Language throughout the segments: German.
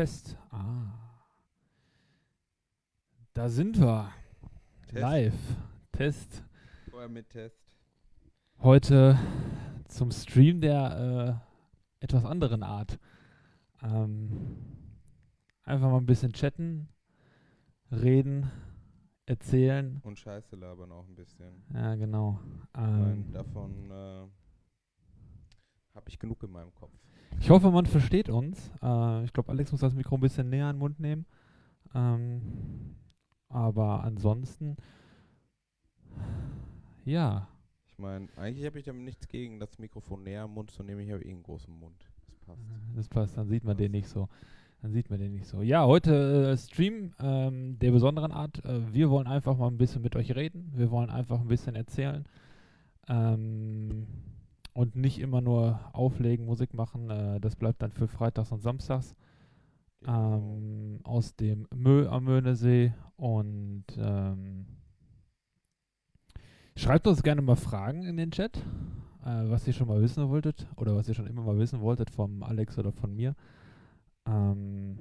Test. Ah. Da sind wir. Test. Live. Test. Vorher mit Test. Heute zum Stream der äh, etwas anderen Art. Ähm, einfach mal ein bisschen chatten, reden, erzählen. Und Scheiße labern auch ein bisschen. Ja, genau. Ähm, davon äh, habe ich genug in meinem Kopf. Ich hoffe, man versteht uns. Äh, ich glaube, Alex muss das Mikro ein bisschen näher an den Mund nehmen. Ähm, aber ansonsten, ja. Ich meine, eigentlich habe ich damit nichts gegen, das Mikrofon näher am Mund zu nehmen. Ich habe eh einen großen Mund. Das passt. Das passt, dann sieht man den nicht so. Dann sieht man den nicht so. Ja, heute äh, Stream ähm, der besonderen Art. Äh, wir wollen einfach mal ein bisschen mit euch reden. Wir wollen einfach ein bisschen erzählen. Ähm, und nicht immer nur auflegen, Musik machen. Äh, das bleibt dann für Freitags und Samstags. Genau. Ähm, aus dem Mö am Möhnesee. Und ähm, schreibt uns gerne mal Fragen in den Chat, äh, was ihr schon mal wissen wolltet oder was ihr schon immer mal wissen wolltet vom Alex oder von mir. Ähm,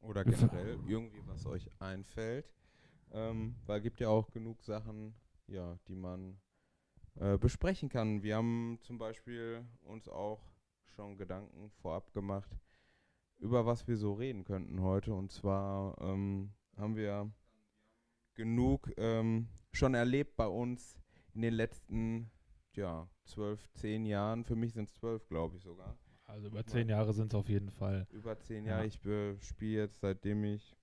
Oder generell irgendwie, was euch einfällt. Ähm, weil gibt ja auch genug Sachen, ja, die man äh, besprechen kann. Wir haben zum Beispiel uns auch schon Gedanken vorab gemacht, über was wir so reden könnten heute. Und zwar ähm, haben wir genug ähm, schon erlebt bei uns in den letzten, ja, zwölf, zehn Jahren. Für mich sind es zwölf, glaube ich sogar. also über zehn Jahre sind es auf jeden Fall. Über zehn Ja. Jahre. Ich spiele jetzt seitdem ich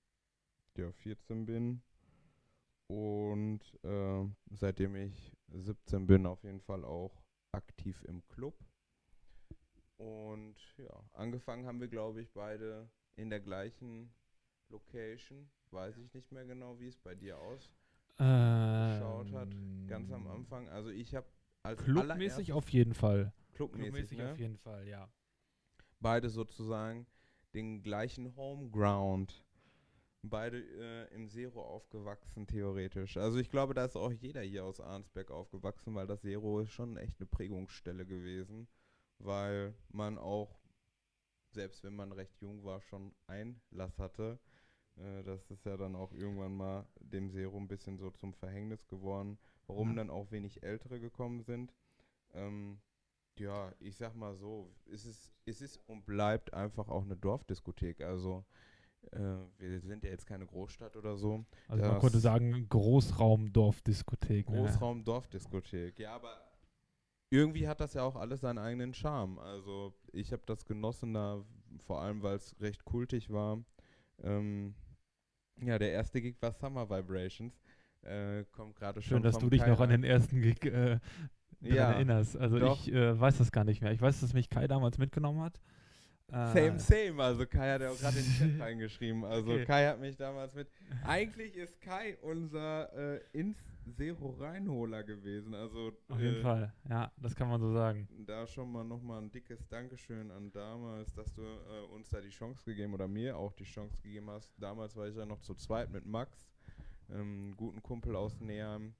ja, 14 bin. Und äh, seitdem ich 17 bin, auf jeden Fall auch aktiv im Club. Und ja, angefangen haben wir, glaube ich, beide in der gleichen Location. Weiß ich nicht mehr genau, wie es bei dir ausgeschaut hat. Ganz am Anfang. Also ich habe als Ähm, Clubmäßig auf jeden Fall. clubmäßig, Clubmäßig ne? auf jeden Fall, ja. beide sozusagen den gleichen Homeground. Beide äh, im Zero aufgewachsen, theoretisch. Also ich glaube, da ist auch jeder hier aus Arnsberg aufgewachsen, weil das Zero ist schon echt eine Prägungsstelle gewesen, weil man auch, selbst wenn man recht jung war, schon Einlass hatte. Äh, das ist ja dann auch irgendwann mal dem Zero ein bisschen so zum Verhängnis geworden, warum Ja. dann auch wenig Ältere gekommen sind. Ähm, ja, ich sag mal so, es ist, es ist und bleibt einfach auch eine Dorfdiskothek. Also wir sind ja jetzt keine Großstadt oder so. Also man könnte sagen Großraumdorfdiskothek. Ne? Großraum Dorfdiskothek. Ja, aber irgendwie hat das ja auch alles seinen eigenen Charme. Also ich habe das genossen da, vor allem weil es recht kultig war. Ähm, ja, der erste Gig war Summer Vibrations. Äh, kommt gerade schon Schön, dass du dich Kai noch an den ersten Gig äh, Ja, erinnerst. Also doch. ich äh, weiß das gar nicht mehr. Ich weiß, dass mich Kai damals mitgenommen hat. Äh, Same, same. Also Kai hat ja auch gerade in den Chat reingeschrieben. Also Okay. Kai hat mich damals mit. Eigentlich ist Kai unser äh, ins Zero Reinholer gewesen. Also Auf jeden äh, Fall, ja, das kann man so sagen. da schon mal nochmal ein dickes Dankeschön an damals, dass du äh, uns da die Chance gegeben oder mir auch die Chance gegeben hast. Damals war ich ja noch zu zweit mit Max, ähm, guten Kumpel aus Neheim.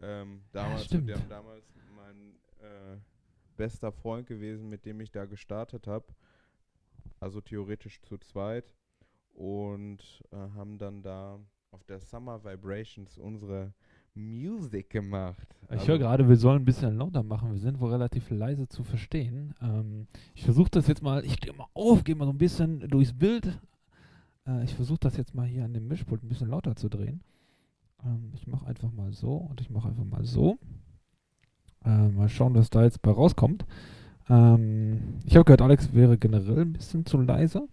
Ähm, damals, stimmt. der damals mein äh, bester Freund gewesen, mit dem ich da gestartet habe. Also theoretisch zu zweit. Und äh, haben dann da auf der Summer Vibrations unsere Music gemacht. Ich Also- höre gerade, wir sollen ein bisschen lauter machen. Wir sind wohl relativ leise zu verstehen. Ähm, ich versuche das jetzt mal, ich stehe mal auf, gehe mal so ein bisschen durchs Bild. Äh, ich versuche das jetzt mal hier an dem Mischpult ein bisschen lauter zu drehen. Ähm, ich mache einfach mal so und ich mache einfach mal so. Äh, mal schauen, was da jetzt bei rauskommt. Ähm, ich habe gehört, Alex wäre generell ein bisschen zu leise.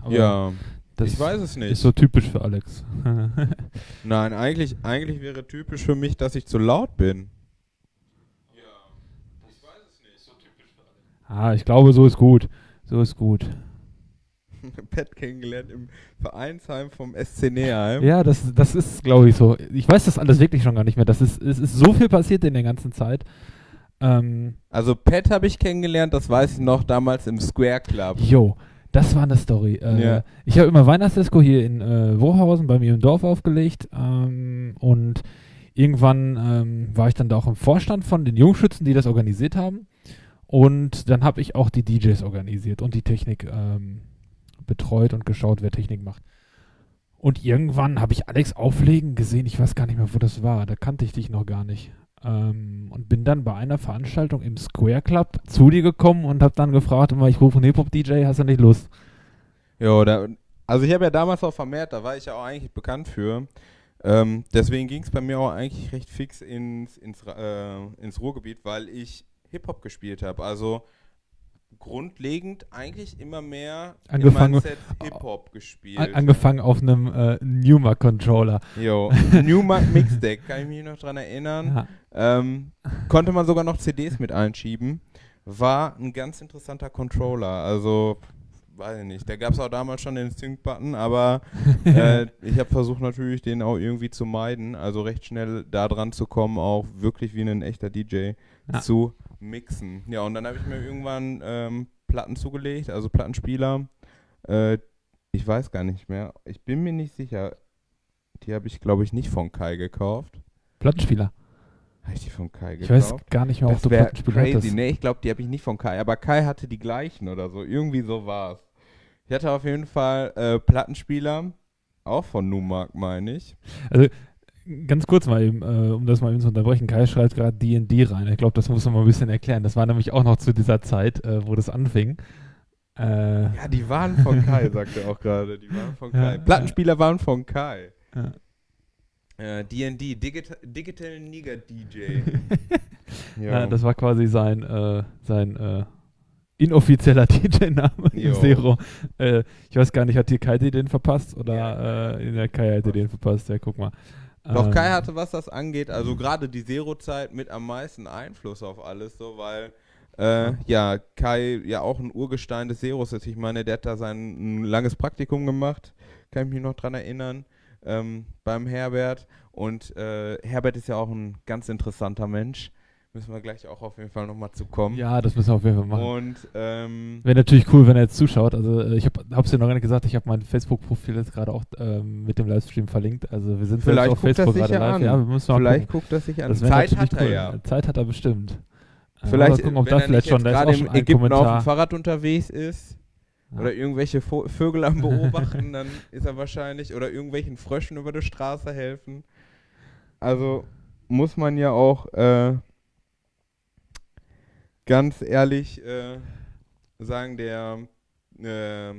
Aber ja, das ich weiß es nicht. Ist so typisch für Alex. Nein, eigentlich, eigentlich wäre typisch für mich, dass ich zu laut bin. ah, ich glaube, so ist gut. So ist gut. Pet kennengelernt im Vereinsheim vom SC Neheim. Ja, das, das ist, glaube ich, so. Ich weiß das alles wirklich schon gar nicht mehr. Das ist, es ist so viel passiert in der ganzen Zeit. Ähm, Also Pet habe ich kennengelernt, das weiß ich noch, damals im Square Club. jo, das war eine Story. Äh, Ja. Ich habe immer Weihnachtsdisco hier in äh, Wohausen bei mir im Dorf aufgelegt. Ähm, und irgendwann ähm, war ich dann da auch im Vorstand von den Jungschützen, die das organisiert haben. Und dann habe ich auch die DJs organisiert und die Technik ähm, betreut und geschaut, wer Technik macht. Und irgendwann habe ich Alex auflegen gesehen, ich weiß gar nicht mehr, wo das war, da kannte ich dich noch gar nicht. Ähm, und bin dann bei einer Veranstaltung im Square Club zu dir gekommen und habe dann gefragt, ich rufe einen Hip-Hop-DJ, hast du nicht Lust? Ja, also ich habe ja damals auch vermehrt, da war ich ja auch eigentlich bekannt für. Ähm, deswegen ging es bei mir auch eigentlich recht fix ins, ins, äh, ins Ruhrgebiet, weil ich Hip-Hop gespielt habe. Also grundlegend eigentlich immer mehr Angefangen- Hip-Hop gespielt. An, angefangen auf einem äh, Numa-Controller. Jo, Newmark Mixdeck, kann ich mich noch dran erinnern. Ja. Ähm, konnte man sogar noch CDs mit einschieben. War ein ganz interessanter Controller. Also, weiß ich nicht. Da gab es auch damals schon den Sync-Button, aber äh, ich habe versucht natürlich, den auch irgendwie zu meiden. Also recht schnell da dran zu kommen, auch wirklich wie ein echter DJ Ja. zu mixen. Ja, und dann habe ich mir irgendwann ähm, Platten zugelegt, also Plattenspieler. Äh, ich weiß gar nicht mehr. Ich bin mir nicht sicher. Die habe ich, glaube ich, nicht von Kai gekauft. Plattenspieler. Habe ich die von Kai Ich weiß gekauft? gar nicht mehr, ob das du Plattenspieler crazy. hattest. Nee, ich glaube, die habe ich nicht von Kai. Aber Kai hatte die gleichen oder so. Irgendwie so war's. Ich hatte auf jeden Fall äh, Plattenspieler. Auch von Numark, meine ich. Ganz kurz mal eben, äh, um das mal eben zu unterbrechen. Kai schreibt gerade D&D rein. Ich glaube, das muss man mal ein bisschen erklären. Das war nämlich auch noch zu dieser Zeit, äh, wo das anfing. Äh, Ja, die waren von Kai, sagt er auch gerade. Die waren von Kai. ja. Plattenspieler waren von Kai. ja. Äh, D&D, Digital, Nigger DJ. Ja, das war quasi sein, äh, sein äh, inoffizieller DJ-Name. Zero. Äh, ich weiß gar nicht, hat dir Kai den verpasst? Oder Ja, äh, in der Kai hat den verpasst? Ja, guck mal. Doch Ähm, Kai hatte, was das angeht, also gerade die Zero-Zeit mit am meisten Einfluss auf alles, so, weil äh, ja, Kai ja auch ein Urgestein des Zeros ist. Ich meine, der hat da sein ein langes Praktikum gemacht, kann ich mich noch dran erinnern, ähm, beim Herbert. Und äh, Herbert ist ja auch ein ganz interessanter Mensch. Müssen wir gleich auch auf jeden Fall nochmal zu kommen. Ja, das müssen wir auf jeden Fall machen. Und ähm, Wäre natürlich cool, wenn er jetzt zuschaut. Also äh, ich habe es dir noch gar nicht gesagt, ich habe mein Facebook-Profil jetzt gerade auch ähm, mit dem Livestream verlinkt. Also wir sind Vielleicht auf Facebook gerade ja live. an. Ja, wir müssen mal vielleicht guckt das sich an. Das Zeit hat er cool. ja. Zeit hat er bestimmt. Äh, Vielleicht, gucken, ob wenn das er vielleicht schon, da gerade im ein Ägypten auf dem. Fahrrad unterwegs ist Ja. oder irgendwelche Vo Vögel am Beobachten, dann ist er wahrscheinlich oder irgendwelchen Fröschen über die Straße helfen. Also muss man ja auch äh, ganz ehrlich äh, sagen, der äh,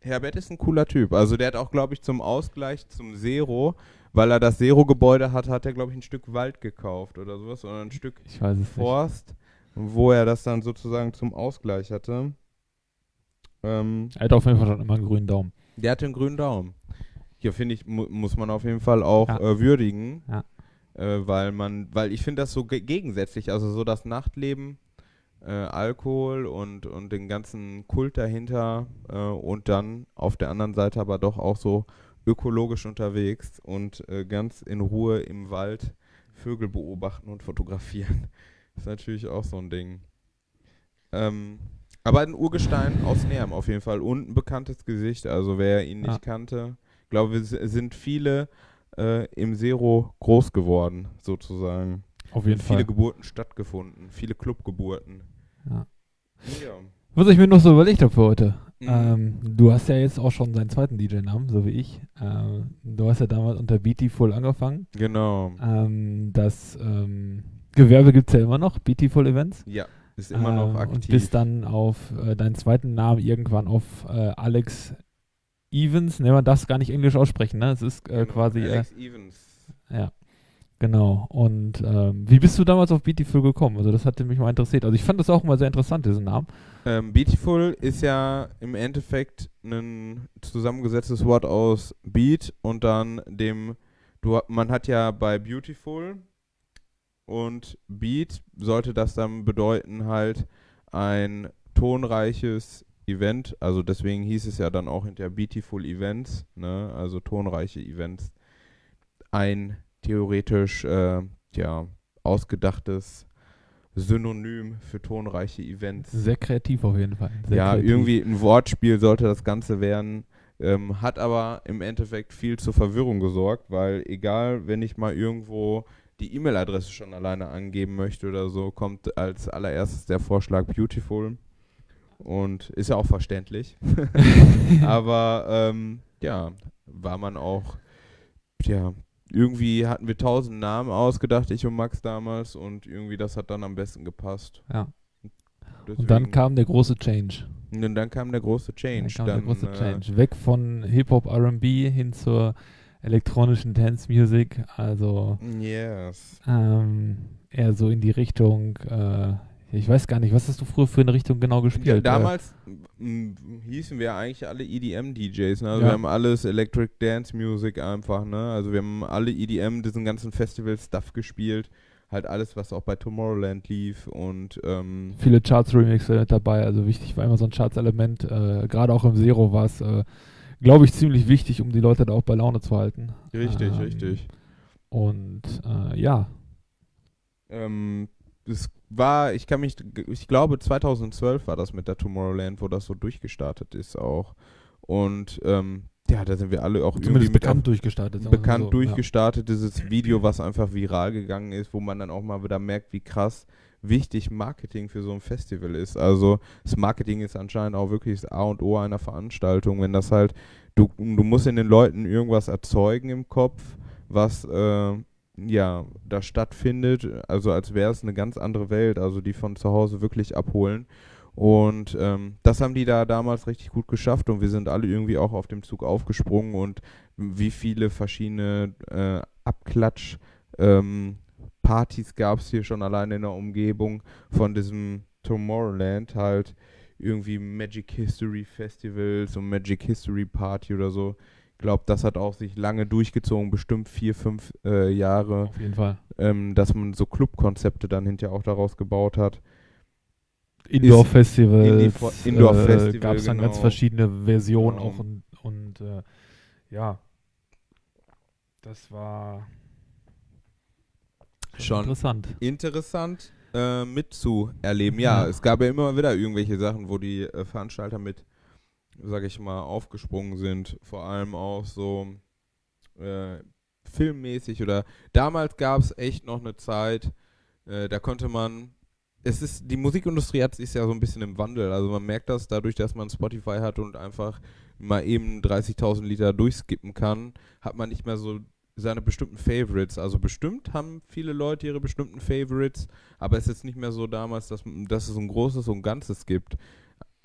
Herbert ist ein cooler Typ. Also der hat auch, glaube ich, zum Ausgleich zum Zero, weil er das Zero-Gebäude hat, hat er, glaube ich, ein Stück Wald gekauft oder sowas oder ein Stück es nicht. Forst, wo er das dann sozusagen zum Ausgleich hatte. Ähm, Er hat auf jeden Fall schon immer einen grünen Daumen. der hatte einen grünen Daumen. Hier finde ich, mu muss man auf jeden Fall auch Ja. äh, würdigen. Ja. Äh, weil man, weil ich finde das so ge gegensätzlich, also so das Nachtleben, äh, Alkohol und, und den ganzen Kult dahinter äh, und dann auf der anderen Seite aber doch auch so ökologisch unterwegs und äh, ganz in Ruhe im Wald Vögel beobachten und fotografieren. ist natürlich auch so ein Ding. Ähm, aber ein Urgestein aus Nerm auf jeden Fall und ein bekanntes Gesicht. Also wer ihn nicht Ja. kannte, ich glaube, es sind viele äh, im Zero groß geworden, sozusagen. Auf jeden viele Fall. Geburten stattgefunden, viele Clubgeburten. Ja. Ja. Was ich mir noch so überlegt habe für heute. Mhm. Ähm, du hast ja jetzt auch schon seinen zweiten DJ-Namen, so wie ich. Ähm, du hast ja damals unter Beautiful angefangen. Genau. Ähm, das ähm, Gewerbe gibt es ja immer noch, Beautiful Events. Ja, ist immer noch Ähm, aktiv. Und bist dann auf äh, deinen zweiten Namen irgendwann auf äh, Alex Evans. Ne, man darf es gar nicht Englisch aussprechen, ne? Es ist äh, Genau, quasi, äh, Alex Evans. ja, genau. Und ähm, wie bist du damals auf Beautiful gekommen? Also das hatte mich mal interessiert. Also ich fand das auch mal sehr interessant, diesen Namen. Ähm, Beautiful ist ja im Endeffekt ein zusammengesetztes Wort aus Beat und dann dem, du, man hat ja bei Beautiful und Beat sollte das dann bedeuten halt ein tonreiches Event, also deswegen hieß es ja dann auch hinter Beautiful Events, ne, also tonreiche Events, ein theoretisch, äh, ja, ausgedachtes Synonym für tonreiche Events. Sehr kreativ auf jeden Fall. Sehr ja, kreativ. irgendwie ein Wortspiel sollte das Ganze werden. Ähm, hat aber im Endeffekt viel zur Verwirrung gesorgt, weil egal, wenn ich mal irgendwo die E-Mail-Adresse schon alleine angeben möchte oder so, kommt als allererstes der Vorschlag Beautiful. Und ist ja auch verständlich. Aber ähm, ja, war man auch, ja, irgendwie hatten wir tausend Namen ausgedacht, ich und Max damals, und irgendwie das hat dann am besten gepasst. Ja. Und dann kam der große Change. Und dann kam der große Change. Dann kam dann, der große äh, Change. Weg von Hip-Hop, RB hin zur elektronischen Dance Music. Also Yes. ähm, eher so in die Richtung. Äh, ich weiß gar nicht, was hast du früher für eine Richtung genau Ja, gespielt? Äh, damals m, hießen wir eigentlich alle EDM-DJs, ne? Also Ja. wir haben alles Electric Dance Music einfach, ne? Also wir haben alle EDM, diesen ganzen Festival-Stuff gespielt. Halt alles, was auch bei Tomorrowland lief und ähm, viele Charts-Remixe mit dabei. Also wichtig war immer so ein Charts-Element. Äh, Gerade auch im Zero war es, äh, glaube ich, ziemlich wichtig, um die Leute da auch bei Laune zu halten. richtig, Ähm, richtig. Und äh, ja, Ähm, es war, ich kann mich, ich glaube 2012 war das mit der Tomorrowland, wo das so durchgestartet ist auch. Und ähm, ja, da sind wir alle auch irgendwie zumindest mit bekannt durchgestartet. bekannt so. durchgestartet, dieses Video, was einfach viral gegangen ist, wo man dann auch mal wieder merkt, wie krass wichtig Marketing für so ein Festival ist. Also das Marketing ist anscheinend auch wirklich das A und O einer Veranstaltung, wenn das halt, du, du musst in den Leuten irgendwas erzeugen im Kopf, was äh, ja da stattfindet, also als wäre es eine ganz andere Welt, also die von zu Hause wirklich abholen. Und ähm, das haben die da damals richtig gut geschafft und wir sind alle irgendwie auch auf dem Zug aufgesprungen und wie viele verschiedene äh, Abklatsch ähm, gab es hier schon alleine in der Umgebung von diesem Tomorrowland halt irgendwie Magic History Festivals und Magic History Party oder so. Ich glaube, das hat auch sich lange durchgezogen, bestimmt vier, fünf äh, Jahre, Auf jeden Fall. ähm, dass man so Clubkonzepte dann hinterher auch daraus gebaut hat. Indoor-Festivals. Indoor-Festival, äh, Gab es dann ganz genau. verschiedene Versionen Genau. auch und, und äh, ja, das war Schon. interessant. interessant äh, mitzuerleben. Ja, Ja. es gab ja immer wieder irgendwelche Sachen, wo die äh, Veranstalter mit, sag ich mal, aufgesprungen sind. Vor allem auch so äh, filmmäßig oder damals gab es echt noch eine Zeit, äh, da konnte man. Es ist, die Musikindustrie hat, ist ja so ein bisschen im Wandel. Also man merkt das dadurch, dass man Spotify hat und einfach mal eben 30.000 Liter durchskippen kann, hat man nicht mehr so seine bestimmten Favorites. Also bestimmt haben viele Leute ihre bestimmten Favorites, aber es ist nicht mehr so damals, dass, dass es ein großes und Ganzes gibt.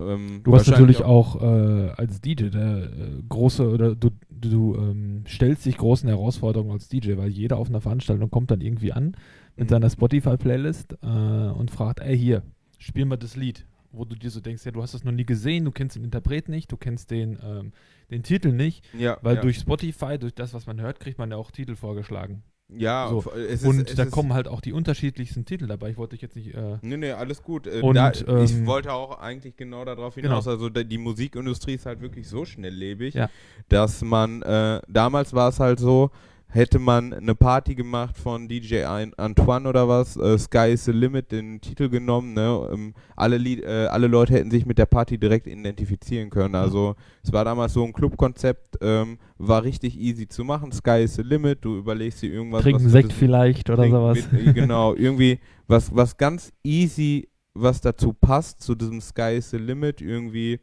Ähm, Du hast natürlich auch, äh, als DJ der äh, große oder du, du ähm, stellst dich großen Herausforderungen als DJ, weil jeder auf einer Veranstaltung kommt dann irgendwie an mit Mhm. seiner Spotify-Playlist äh, und fragt, ey hier, spiel mal das Lied. Wo du dir so denkst, ja, du hast das noch nie gesehen, du kennst den Interpret nicht, du kennst den, ähm, den Titel nicht, Ja, weil ja. durch Spotify, durch das, was man hört, kriegt man ja auch Titel vorgeschlagen. Ja, so. es ist, und da kommen halt auch die unterschiedlichsten Titel dabei. Ich wollte dich jetzt nicht. Äh, Nee, nee, alles gut. Äh, Und, da, ich ähm, wollte auch eigentlich genau darauf Genau. hinaus. Also da, die Musikindustrie ist halt wirklich so schnelllebig, Ja. dass man, äh, damals war es halt so, hätte man eine Party gemacht von DJ Antoine oder was, äh, Sky is the Limit, den Titel genommen, ne? ähm, alle, Lied, äh, alle Leute hätten sich mit der Party direkt identifizieren können. Also es war damals so ein Clubkonzept, ähm, war richtig easy zu machen, Sky is the Limit, du überlegst dir irgendwas. trinken was Sekt vielleicht oder sowas. Mit, äh, genau, irgendwie was, was ganz easy, was dazu passt, zu diesem Sky is the Limit, irgendwie,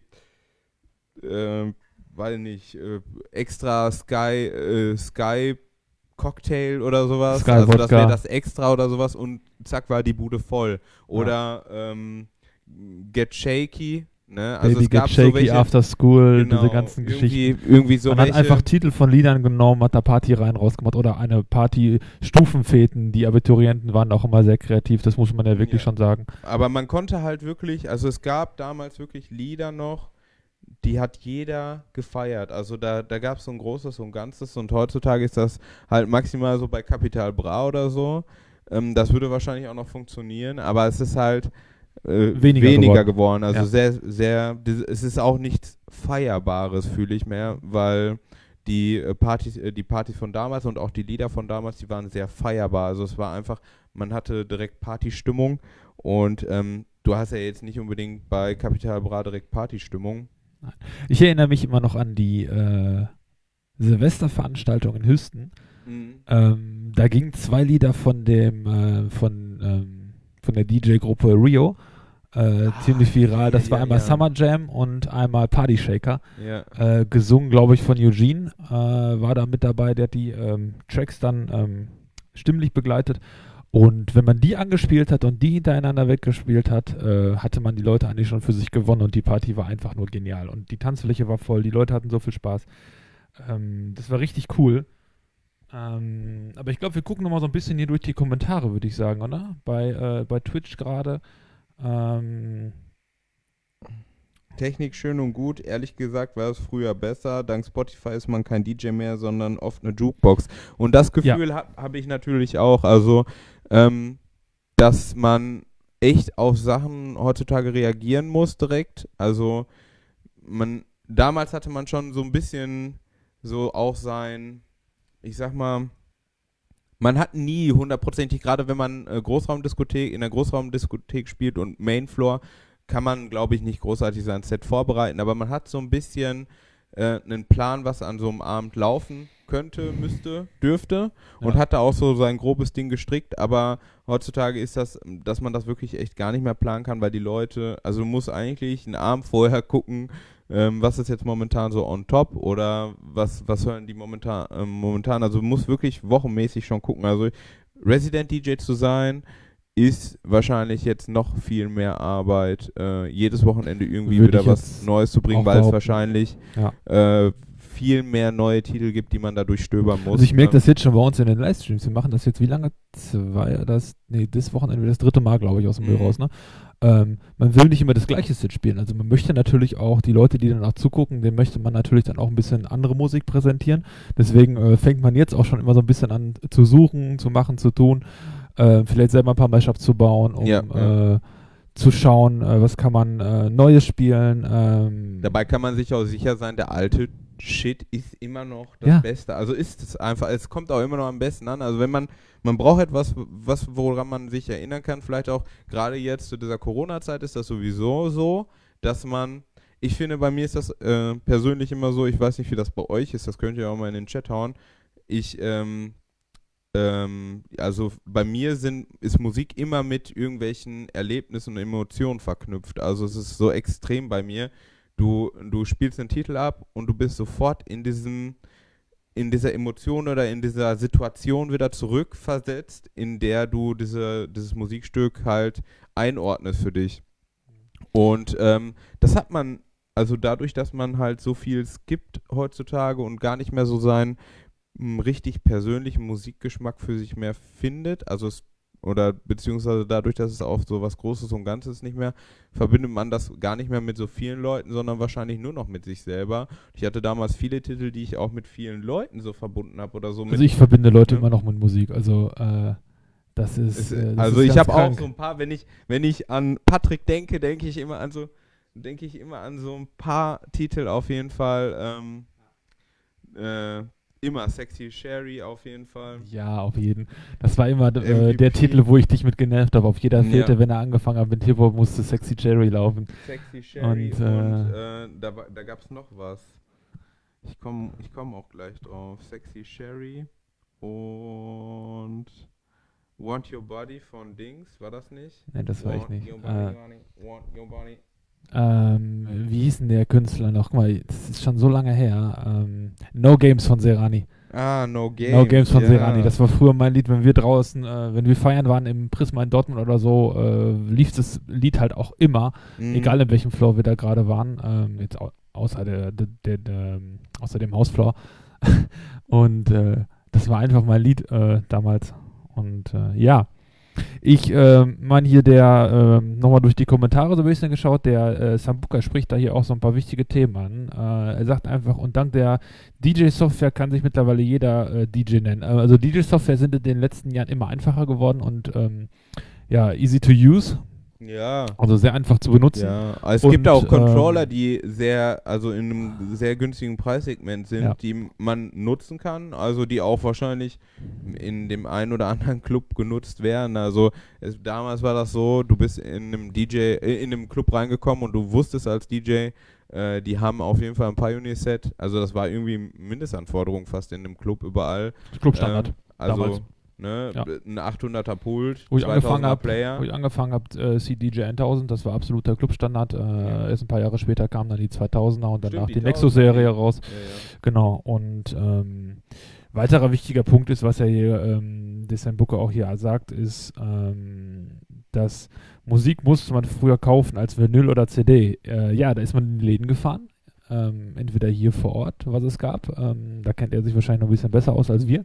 äh, weiß nicht, äh, extra Sky, äh, Sky Cocktail oder sowas. Sky also das wäre das extra oder sowas und zack war die Bude voll. Oder ähm, Get Shaky, ne? Also Baby es gab Get Shaky, so welche, After School, genau, diese ganzen Geschichten. irgendwie, irgendwie so man welche, hat einfach Titel von Liedern genommen, hat da Party rein rausgemacht oder eine Party Stufenfäten. Die Abiturienten waren auch immer sehr kreativ, das muss man ja wirklich Ja. schon sagen. Aber man konnte halt wirklich, also es gab damals wirklich Lieder noch, die hat jeder gefeiert. Also da, da gab es so ein großes und Ganzes und heutzutage ist das halt maximal so bei Capital Bra oder so. Ähm, das würde wahrscheinlich auch noch funktionieren, aber es ist halt äh, Weniger weniger, geworden. geworden. Also Ja. sehr, sehr, es ist auch nichts Feierbares, fühle ich mehr, weil die äh, Partys, äh, die Partys von damals und auch die Lieder von damals, die waren sehr feierbar. Also es war einfach, man hatte direkt Partystimmung und ähm, du hast ja jetzt nicht unbedingt bei Capital Bra direkt Partystimmung. Ich erinnere mich immer noch an die äh, Silvesterveranstaltung in Hüsten. Ähm, Ähm, da gingen zwei Lieder von dem, äh, von, ähm, von der DJ-Gruppe Rio. Äh, Ah, ziemlich viral. Das ja, war einmal ja. Summer Jam und einmal Party Shaker. Ja. Äh, gesungen, glaube ich, von Eugene. Äh, war da mit dabei, der hat die ähm, Tracks dann ähm, stimmlich begleitet. Und wenn man die angespielt hat und die hintereinander weggespielt hat, äh, hatte man die Leute eigentlich schon für sich gewonnen und die Party war einfach nur genial. Und die Tanzfläche war voll, die Leute hatten so viel Spaß. Ähm, das war richtig cool. Ähm, aber ich glaube, wir gucken nochmal so ein bisschen hier durch die Kommentare, würde ich sagen, oder? Bei, äh, bei Twitch gerade. Ähm, Technik schön und gut. Ehrlich gesagt war es früher besser. Dank Spotify ist man kein DJ mehr, sondern oft eine Jukebox. Und das Ja. Gefühl ha habe ich natürlich auch. Also, ähm, dass man echt auf Sachen heutzutage reagieren muss direkt. Also, man damals hatte man schon so ein bisschen so auch sein, ich sag mal, man hat nie hundertprozentig, gerade wenn man äh, Großraumdiskothek, in der Großraumdiskothek spielt und Mainfloor, kann man, glaube ich, nicht großartig sein Set vorbereiten, aber man hat so ein bisschen äh, einen Plan, was an so einem Abend laufen könnte, müsste, dürfte und Ja. hat da auch so sein grobes Ding gestrickt, aber heutzutage ist das, dass man das wirklich echt gar nicht mehr planen kann, weil die Leute, also du musst eigentlich einen Abend vorher gucken, ähm, was ist jetzt momentan so on top oder was, was hören die momentan, ähm, momentan, also du musst wirklich wochenmäßig schon gucken, also Resident DJ zu sein, ist wahrscheinlich jetzt noch viel mehr Arbeit, äh, jedes Wochenende irgendwie Würde wieder was Neues zu bringen, weil es wahrscheinlich Ja. äh, viel mehr neue Titel gibt, die man da durchstöbern muss. Also ich merke Ähm, das jetzt schon bei uns in den Livestreams. Wir machen das jetzt wie lange? Zwei, das, nee, das Wochenende das dritte Mal, glaube ich, aus dem Müll Mhm. raus, ne? Ähm, man will nicht immer das gleiche Set spielen. Also man möchte natürlich auch die Leute, die dann auch zugucken, denen möchte man natürlich dann auch ein bisschen andere Musik präsentieren. Deswegen äh, fängt man jetzt auch schon immer so ein bisschen an zu suchen, zu machen, zu tun. Äh, vielleicht selber ein paar Mashups zu bauen, um Ja, ja. Äh, zu schauen, äh, was kann man äh, Neues spielen. Ähm, Dabei kann man sich auch sicher sein, der alte Shit ist immer noch das Ja. Beste. Also ist es einfach, es kommt auch immer noch am besten an. Also wenn man, man braucht etwas, was, woran man sich erinnern kann, vielleicht auch gerade jetzt zu dieser Corona-Zeit ist das sowieso so, dass man, ich finde, bei mir ist das äh, persönlich immer so, ich weiß nicht, wie das bei euch ist, das könnt ihr auch mal in den Chat hauen. Ich, ähm, ähm, also bei mir sind, ist Musik immer mit irgendwelchen Erlebnissen und Emotionen verknüpft. Also es ist so extrem bei mir. Du, du spielst einen Titel ab und du bist sofort in diesem, in dieser Emotion oder in dieser Situation wieder zurückversetzt, in der du diese, dieses Musikstück halt einordnest für dich. Und ähm, das hat man, also dadurch, dass man halt so viel skippt heutzutage und gar nicht mehr so seinen m, richtig persönlichen Musikgeschmack für sich mehr findet, also es oder beziehungsweise dadurch, dass es auch so was Großes und Ganzes nicht mehr, verbindet man das gar nicht mehr mit so vielen Leuten, sondern wahrscheinlich nur noch mit sich selber. Ich hatte damals viele Titel, die ich auch mit vielen Leuten so verbunden habe oder so. also ich verbinde Leute Ja. immer noch mit Musik. Also äh, das ist. es, äh, das also ist ich habe auch so ein paar, wenn ich, wenn ich an Patrick denke, denke ich immer an so, denke ich immer an so ein paar Titel auf jeden Fall. Ähm, äh, immer Sexy Sherry auf jeden Fall. Ja, auf jeden. Das war immer äh, der Titel, wo ich dich mit genervt habe. Auf jeder Ja. Fete, wenn er angefangen hat mit Hip-Hop, musste Sexy Cherry laufen. Sexy Sherry und, Und, äh, da, wa- da gab es noch was. Ich komme ich komm auch gleich drauf. Sexy Sherry und Want Your Body von Dings, war das nicht? Nee, das war ich Want nicht. Your Body, Äh, want- Want Your Body. Ähm, wie hieß denn der Künstler noch? Guck mal, das ist schon so lange her. Ähm, no Games von Serrani. Ah, No Games. no Games von ja. Serrani. Das war früher mein Lied, wenn wir draußen, äh, wenn wir feiern waren im Prisma in Dortmund oder so, äh, lief das Lied halt auch immer. Mhm. egal in welchem Floor wir da gerade waren, ähm, jetzt au außer, der, der, der, der, ähm, außer dem Hausfloor. und äh, das war einfach mein Lied äh, damals. Und äh, ja, ich äh, meine hier der, äh, nochmal durch die Kommentare so ein bisschen geschaut, der äh, Sambuka spricht da hier auch so ein paar wichtige Themen an. Äh, er sagt einfach, und dank der DJ-Software kann sich mittlerweile jeder äh, DJ nennen. Also DJ-Software sind in den letzten Jahren immer einfacher geworden und ähm, ja, easy to use, Ja. also sehr einfach zu benutzen. Ja, aber es Und, gibt auch Controller, ähm, die sehr, also in einem sehr günstigen Preissegment sind, Ja. die man nutzen kann, also die auch wahrscheinlich in dem einen oder anderen Club genutzt werden. Also es, damals war das so, du bist in einem DJ, äh, in einem Club reingekommen und du wusstest als DJ, äh, die haben auf jeden Fall ein Pioneer-Set. Also das war irgendwie Mindestanforderung fast in dem Club überall. Clubstandard. Ähm, also damals. Ne? Ja. Ein 800er Pult, Wo ich angefangen 2000er habe, Player. wo ich angefangen habe, äh, CDJ 1000, das war absoluter Clubstandard. Äh, Ja. Erst ein paar Jahre später kamen dann die 2000er und danach Stimmt, die, die Nexus-Serie 1000er. raus. Ja, ja. Genau. Und ähm, weiterer wichtiger Punkt ist, was er hier, ähm, Desan Booker auch hier sagt, ist, ähm, dass Musik musste man früher kaufen als Vinyl oder CD. Äh, ja, da ist man in die Läden gefahren. Ähm, entweder hier vor Ort, was es gab. Ähm, da kennt er sich wahrscheinlich noch ein bisschen besser aus als wir.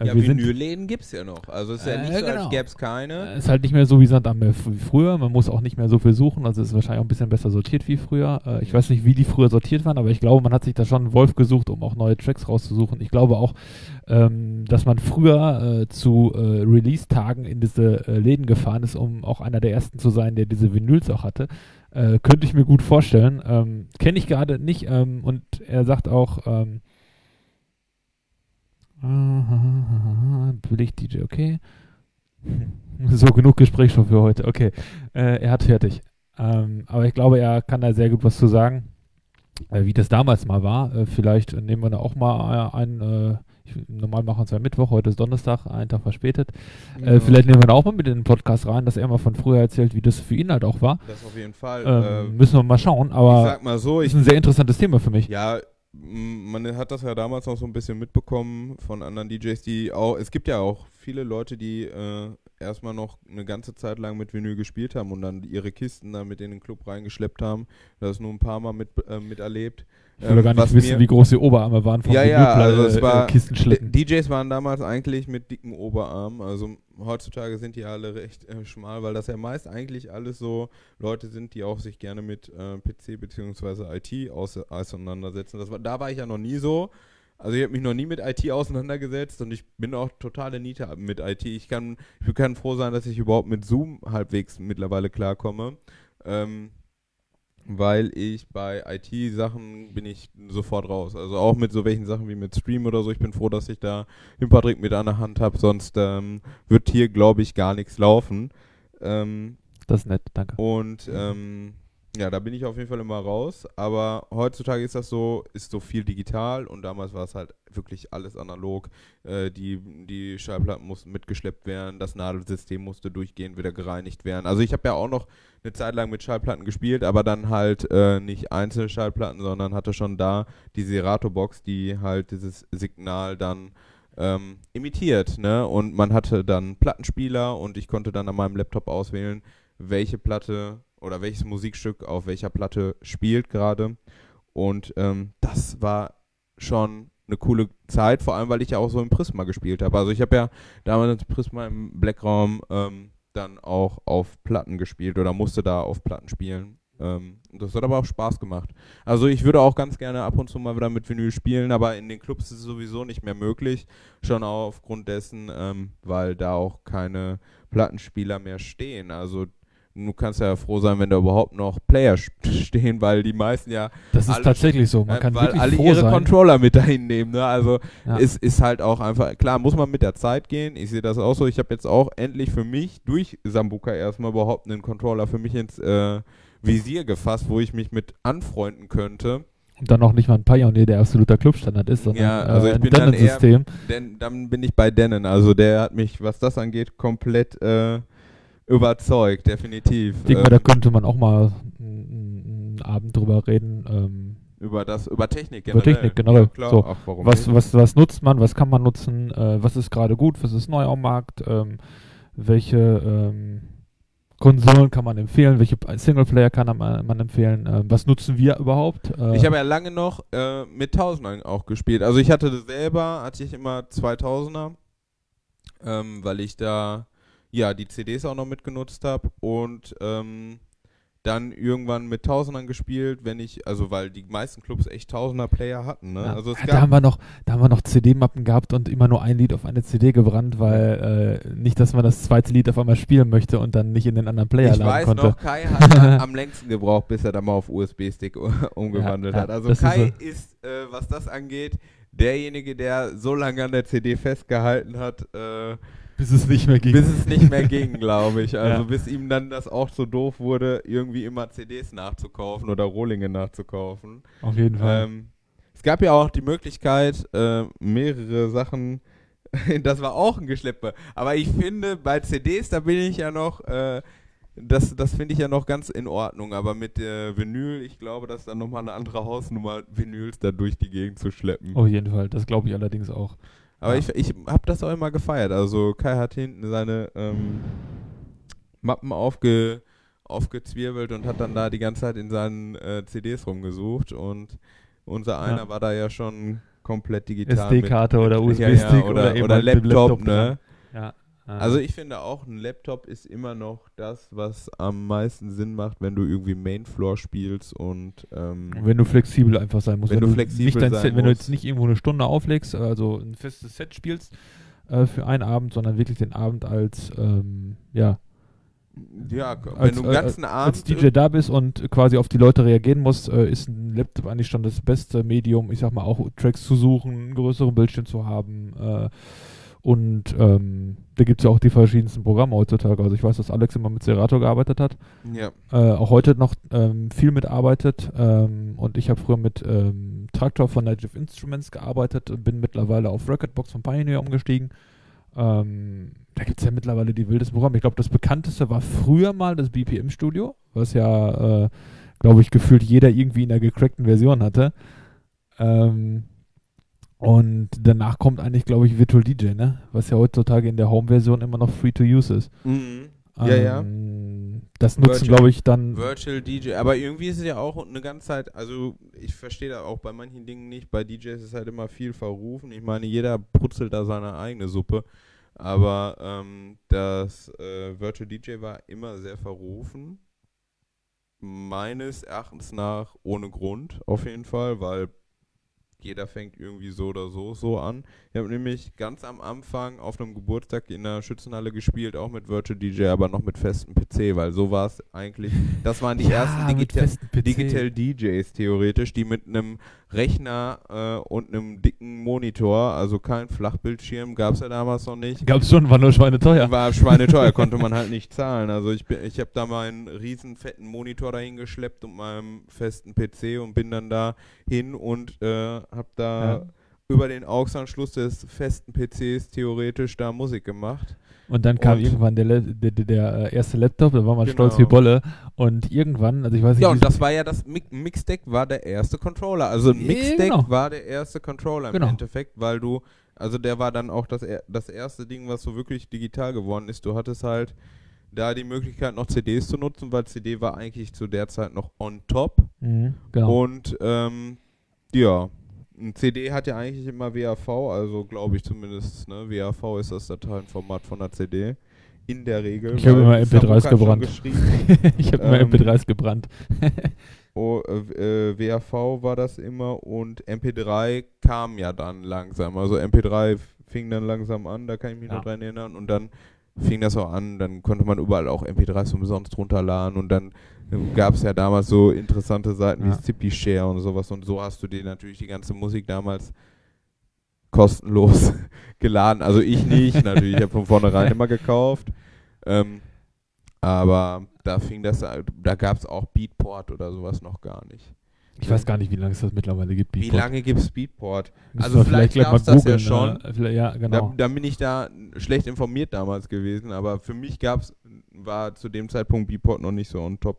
Äh, Ja, wir Vinylläden gibt es ja noch. Also es ist ja Äh, nicht so, genau. als gäbe es keine. Äh, Ist halt nicht mehr so wie Sand am Meer wie früher. Man muss auch nicht mehr so viel suchen. Also ist wahrscheinlich auch ein bisschen besser sortiert wie früher. Äh, ich weiß nicht, wie die früher sortiert waren, aber ich glaube, man hat sich da schon einen Wolf gesucht, um auch neue Tracks rauszusuchen. Ich glaube auch, ähm, dass man früher äh, zu äh, Release-Tagen in diese äh, Läden gefahren ist, um auch einer der ersten zu sein, der diese Vinyls auch hatte. Äh, könnte ich mir gut vorstellen. Ähm, Kenne ich gerade nicht. Ähm, und er sagt auch, ähm, Billig DJ, okay. So, genug Gesprächsstoff für heute. Okay, äh, er hat fertig. Ähm, aber ich glaube, er kann da sehr gut was zu sagen, äh, wie das damals mal war. Äh, vielleicht nehmen wir da auch mal äh, einen, äh, ich, normal machen wir es ja Mittwoch, heute ist Donnerstag, einen Tag verspätet. Äh, Ja. vielleicht nehmen wir da auch mal mit in den Podcast rein, dass er mal von früher erzählt, wie das für ihn halt auch war. Das auf jeden Fall. Ähm, äh, müssen wir mal schauen, ich aber sag mal so, ich ist ein sehr interessantes Thema für mich. Ja, man hat das ja damals noch so ein bisschen mitbekommen von anderen DJs, die auch, es gibt ja auch viele Leute, die äh, erstmal noch eine ganze Zeit lang mit Vinyl gespielt haben und dann ihre Kisten da mit in den Club reingeschleppt haben. Das nur ein paar Mal mit, äh, miterlebt. Ich will gar nicht wissen, wie groß die Oberarme waren von ja, ja, also es äh, war, Kistenschlitten. DJs waren damals eigentlich mit dicken Oberarmen, also heutzutage sind die alle recht äh, schmal, weil das ja meist eigentlich alles so Leute sind, die auch sich gerne mit äh, PC bzw. IT aus auseinandersetzen. Das war, da war ich ja noch nie so. Also ich habe mich noch nie mit IT auseinandergesetzt und ich bin auch totale Niete mit IT. Ich kann, ich kann froh sein, dass ich überhaupt mit Zoom halbwegs mittlerweile klarkomme. Ähm, weil ich bei IT-Sachen bin ich sofort raus. Also auch mit so welchen Sachen wie mit Stream oder so. Ich bin froh, dass ich da den Patrick mit an der Hand habe, sonst ähm, wird hier, glaube ich, gar nichts laufen. Ähm, Das ist nett, danke. und ähm, ja, da bin ich auf jeden Fall immer raus. Aber heutzutage ist das so, ist so viel digital und damals war es halt wirklich alles analog. Äh, die, die Schallplatten mussten mitgeschleppt werden, das Nadelsystem musste durchgehend wieder gereinigt werden. Also ich habe ja auch noch eine Zeit lang mit Schallplatten gespielt, aber dann halt äh, nicht einzelne Schallplatten, sondern hatte schon da die Serato-Box, die halt dieses Signal dann ähm, imitiert, ne? Und man hatte dann Plattenspieler und ich konnte dann an meinem Laptop auswählen, welche Platte oder welches Musikstück auf welcher Platte spielt gerade. Und ähm, das war schon eine coole Zeit, vor allem weil ich ja auch so im Prisma gespielt habe. Also ich habe ja damals Prisma im Blackraum ähm, dann auch auf Platten gespielt oder musste da auf Platten spielen. Ähm, das hat aber auch Spaß gemacht. Also ich würde auch ganz gerne ab und zu mal wieder mit Vinyl spielen, aber in den Clubs ist es sowieso nicht mehr möglich. Schon aufgrund dessen, ähm, weil da auch keine Plattenspieler mehr stehen. Also du kannst ja froh sein, wenn da überhaupt noch Player st- stehen, weil die meisten ja, Das ist alle- tatsächlich so. Man äh, kann weil wirklich alle froh ihre sein. Controller mit dahin nehmen. Ne? Also Ja. es ist halt auch einfach, klar, muss man mit der Zeit gehen. Ich sehe das auch so. Ich habe jetzt auch endlich für mich durch Sambuka erstmal überhaupt einen Controller für mich ins äh, Visier gefasst, wo ich mich mit anfreunden könnte. Und dann auch nicht mal ein Pioneer, der absoluter Clubstandard ist, sondern Ja, also äh, ein dann Denon-System. Denn dann bin ich bei Denon. Also der hat mich, was das angeht, komplett äh, überzeugt, definitiv. Ich denke mal, Ähm, da könnte man auch mal einen Abend drüber reden. Ähm, über das, über Technik Über generell. Technik generell, Ja, klar. so. Ach, was, nicht? was, was nutzt man, was kann man nutzen, äh, was ist gerade gut, was ist neu am Markt, ähm, welche ähm, Konsolen kann man empfehlen, welche Singleplayer kann man, man empfehlen, äh, was nutzen wir überhaupt? Äh, Ich habe ja lange noch äh, mit Tausendern auch gespielt. Also ich hatte selber, hatte ich immer 2000er, ähm, weil ich da ja die CDs auch noch mitgenutzt habe und ähm, dann irgendwann mit Tausendern gespielt, wenn ich, also weil die meisten Clubs echt Tausender Player hatten. Ne? ja. Also da haben wir noch, da haben wir noch CD-Mappen gehabt und immer nur ein Lied auf eine CD gebrannt, weil äh, nicht, dass man das zweite Lied auf einmal spielen möchte und dann nicht in den anderen Player ich laden weiß konnte. noch, Kai hat am längsten gebraucht, bis er da mal auf USB-Stick umgewandelt Ja, ja, hat. Also das ist Kai ist, äh, was das angeht, derjenige, der so lange an der CD festgehalten hat, äh, Bis es nicht mehr ging. Bis es nicht mehr ging, glaube ich. Also Ja. bis ihm dann das auch so doof wurde, irgendwie immer CDs nachzukaufen oder Rohlinge nachzukaufen. auf jeden Fall. Ähm, es gab ja auch die Möglichkeit, äh, mehrere Sachen das war auch ein Geschleppe. Aber ich finde, bei CDs, da bin ich ja noch, äh, das, das finde ich ja noch ganz in Ordnung. Aber mit äh, Vinyl, ich glaube, das ist dann nochmal eine andere Hausnummer, Vinyls da durch die Gegend zu schleppen. Auf jeden Fall, das glaube ich allerdings auch. Aber Ja. ich, ich habe das auch immer gefeiert. Also Kai hat hinten seine ähm, Mappen aufge, aufgezwirbelt und hat dann da die ganze Zeit in seinen äh, CDs rumgesucht. Und unser einer Ja. war da ja schon komplett digital. SD-Karte oder USB-Stick ja, oder oder, oder halt Laptop, Laptop ne? Ja. Äh, Also ich finde auch, ein Laptop ist immer noch das, was am meisten Sinn macht, wenn du irgendwie Mainfloor spielst und ähm, wenn du flexibel einfach sein musst. Wenn du flexibel nicht dein sein Set, Wenn du jetzt nicht irgendwo eine Stunde auflegst, also ein festes Set spielst äh, für einen Abend, sondern wirklich den Abend als, ähm, ja, ja, wenn als, du äh, den ganzen Abend als DJ da bist und quasi auf die Leute reagieren musst, äh, ist ein Laptop eigentlich schon das beste Medium, ich sag mal, auch Tracks zu suchen, einen größeren Bildschirm zu haben. Äh, und ähm, da gibt es ja auch die verschiedensten Programme heutzutage. Also ich weiß, dass Alex immer mit Serato gearbeitet hat. ja, äh, auch heute noch ähm, viel mitarbeitet. Ähm, und ich habe früher mit ähm, Traktor von Native Instruments gearbeitet und bin mittlerweile auf Recordbox von Pioneer umgestiegen. Ähm, da gibt es ja mittlerweile die wildesten Programme. Ich glaube, das bekannteste war früher mal das BPM-Studio, was ja, äh, glaube ich, gefühlt jeder irgendwie in der gecrackten Version hatte. Ähm, und danach kommt eigentlich, glaube ich, Virtual DJ, ne? Was ja heutzutage in der Home-Version immer noch free to use ist. mhm. ja, ja. Ähm, Das nutzen, glaube ich, dann. Virtual DJ, aber irgendwie ist es ja auch eine ganze Zeit, also ich verstehe da auch bei manchen Dingen nicht, bei DJs ist halt immer viel verrufen. Ich meine, jeder brutzelt da seine eigene Suppe, aber ähm, das äh, Virtual DJ war immer sehr verrufen. Meines Erachtens nach ohne Grund, auf jeden Fall, weil jeder fängt irgendwie so oder so so an. Ich habe nämlich ganz am Anfang auf einem Geburtstag in der Schützenhalle gespielt, auch mit Virtual DJ, aber noch mit festem PC, weil so war es eigentlich. Das waren die Ja, ersten mit Digital, DJs theoretisch, die mit einem Rechner äh, und einem dicken Monitor, also kein Flachbildschirm, gab es ja damals noch nicht. Gab's schon, war nur schweineteuer. War schweineteuer, konnte man halt nicht zahlen. Also ich, bin- ich habe da meinen riesen fetten Monitor dahin geschleppt und meinem festen PC und bin dann da hin und äh, habe da Ja. Über den AUX-Anschluss des festen PCs theoretisch da Musik gemacht. Und dann kam Und- irgendwann der, der, der, äh, erste Laptop, da war man Genau. stolz wie Bolle. Und irgendwann, also ich weiß nicht, Ja, und das war ja das Mi Mixdeck war der erste Controller. Also Mixdeck genau. war der erste Controller im Genau. Endeffekt, weil du, also der war dann auch das, das erste Ding, was so wirklich digital geworden ist. Du hattest halt da die Möglichkeit noch CDs zu nutzen, weil CD war eigentlich zu der Zeit noch on top. Mhm, genau. Und ähm, ja, ein CD hat ja eigentlich immer WAV, also glaube ich zumindest, ne? WAV ist das Dateienformat von der CD. In der Regel. Ich habe immer Saruka MP3s hat schon gebrannt. ich habe immer ähm, MP3s gebrannt. Oh, äh, äh, WAV war das immer und MP3 kam ja dann langsam. Also MP3 f- fing dann langsam an, da kann ich mich Ja. noch dran erinnern. Und dann fing das auch an, dann konnte man überall auch MP3s umsonst runterladen. Und dann gab es ja damals so interessante Seiten Ja. wie Zippy Share und sowas. Und so hast du dir natürlich die ganze Musik damals kostenlos geladen. Also ich nicht, natürlich. Ich habe von vornherein immer gekauft. Ähm, aber da fing das, da gab es auch Beatport oder sowas noch gar nicht. Ich weiß gar nicht, wie lange es das mittlerweile gibt. Wie Beatport. lange gibt es Beatport? Müssen also wir vielleicht gleich gab's das ja schon. äh, vielleicht- ja, genau. Da, da bin ich da schlecht informiert damals gewesen, aber für mich gab's, war zu dem Zeitpunkt Beatport noch nicht so on top.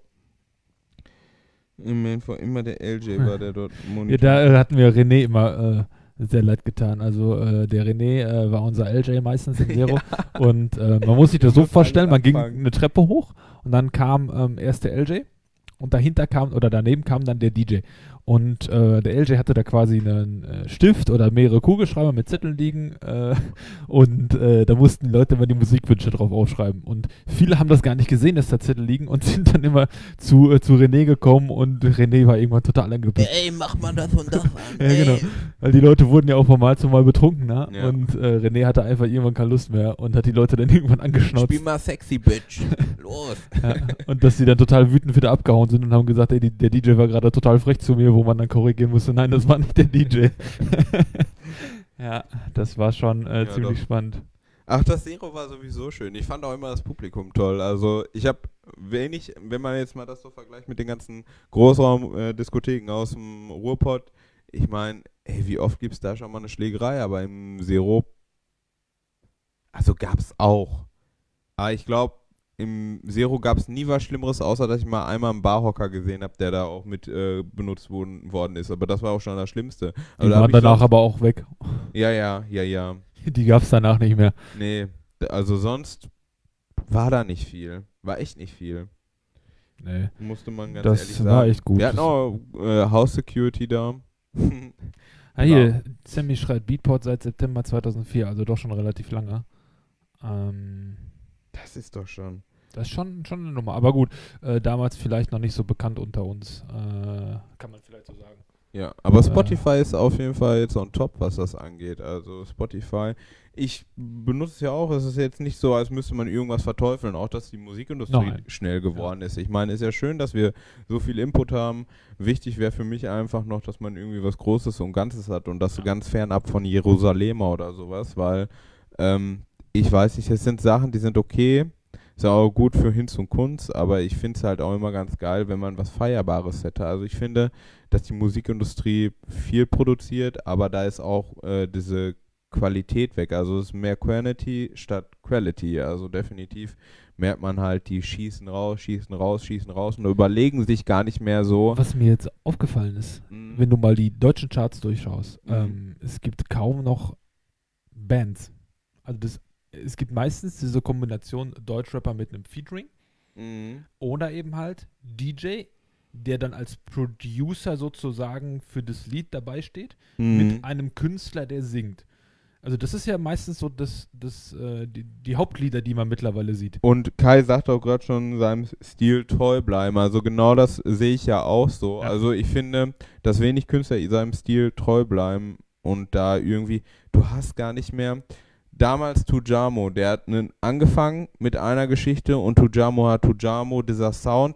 Immer, immer der LJ war der dort Ja, Monitor. da äh, hatten wir René immer äh, sehr leid getan. Also äh, der René äh, war unser LJ meistens im Zero. Und äh, man muss sich das so vorstellen, man ging eine Treppe hoch und dann kam ähm, erst der LJ und dahinter kam oder daneben kam dann der DJ. Und äh, der LJ hatte da quasi einen äh, Stift oder mehrere Kugelschreiber mit Zetteln liegen äh, und äh, da mussten die Leute immer die Musikwünsche drauf aufschreiben. Und viele haben das gar nicht gesehen, dass da Zettel liegen und sind dann immer zu, äh, zu René gekommen und René war irgendwann total angepisst. Ey, mach mal das und das an. Ja, genau. Weil die Leute wurden ja auch von Mal zu Mal betrunkener Ja. und äh, René hatte einfach irgendwann keine Lust mehr und hat die Leute dann irgendwann angeschnauzt. Spiel mal sexy, Bitch. Los. Ja. Und dass sie dann total wütend wieder abgehauen sind und haben gesagt, ey, die, der DJ war gerade total frech zu mir, wo man dann korrigieren musste. Nein, das war nicht der DJ. ja, das war schon äh, Ja, ziemlich doch. spannend. Ach, das Zero war sowieso schön. Ich fand auch immer das Publikum toll. Also ich habe wenig, wenn man jetzt mal das so vergleicht mit den ganzen Großraumdiskotheken aus dem Ruhrpott, ich meine, ey, wie oft gibt es da schon mal eine Schlägerei, aber im Zero Also gab's auch. Aber ich glaube, im Zero gab es nie was Schlimmeres, außer dass ich mal einmal einen Barhocker gesehen habe, der da auch mit äh, benutzt worden, worden ist. Aber das war auch schon das Schlimmste. Die Also waren danach sonst- aber auch weg. Ja, ja, ja, ja. Die gab es danach nicht mehr. Nee, also sonst war da nicht viel. War echt nicht viel. Nee. Musste man ganz Das ehrlich war sagen. echt gut. Wir hatten auch äh, House Security da. Ah, hier, Sammy schreit Beatport seit September 2004, also doch schon relativ lange. Ähm, das ist doch schon. Das ist schon, schon eine Nummer. Aber gut, äh, damals vielleicht noch nicht so bekannt unter uns. Äh, kann man vielleicht so sagen. Ja, aber Äh. Spotify ist auf jeden Fall jetzt on top, was das angeht. Also Spotify, ich benutze es ja auch. Es ist jetzt nicht so, als müsste man irgendwas verteufeln. Auch, dass die Musikindustrie Nein. schnell geworden ist. Ich meine, ist ja schön, dass wir so viel Input haben. Wichtig wäre für mich einfach noch, dass man irgendwie was Großes und Ganzes hat und das Ja. ganz fernab von Jerusalemer oder sowas, weil ähm, ich weiß nicht, es sind Sachen, die sind okay. Ist ja auch gut für Hinz und Kunst, aber ich finde es halt auch immer ganz geil, wenn man was Feierbares hätte. Also ich finde, dass die Musikindustrie viel produziert, aber da ist auch äh, diese Qualität weg. Also es ist mehr Quantity statt Quality. Also definitiv merkt man halt, die schießen raus, schießen raus, schießen raus und überlegen sich gar nicht mehr so. Was mir jetzt aufgefallen ist, mm, wenn du mal die deutschen Charts durchschaust, Mhm. ähm, es gibt kaum noch Bands. Also das, es gibt meistens diese Kombination Deutschrapper mit einem Featuring mm, oder eben halt DJ, der dann als Producer sozusagen für das Lied dabei steht, mm. mit einem Künstler, der singt. Also das ist ja meistens so das, das, äh, die, die Hauptlieder, die man mittlerweile sieht. Und Kai sagt auch gerade schon, seinem Stil treu bleiben. Also genau das sehe ich ja auch so. Ja. Also ich finde, dass wenig Künstler seinem Stil treu bleiben und da irgendwie, du hast gar nicht mehr. Damals Tujamo, der hat nen- angefangen mit einer Geschichte und Tujamo hat Tujamo, dieser Sound,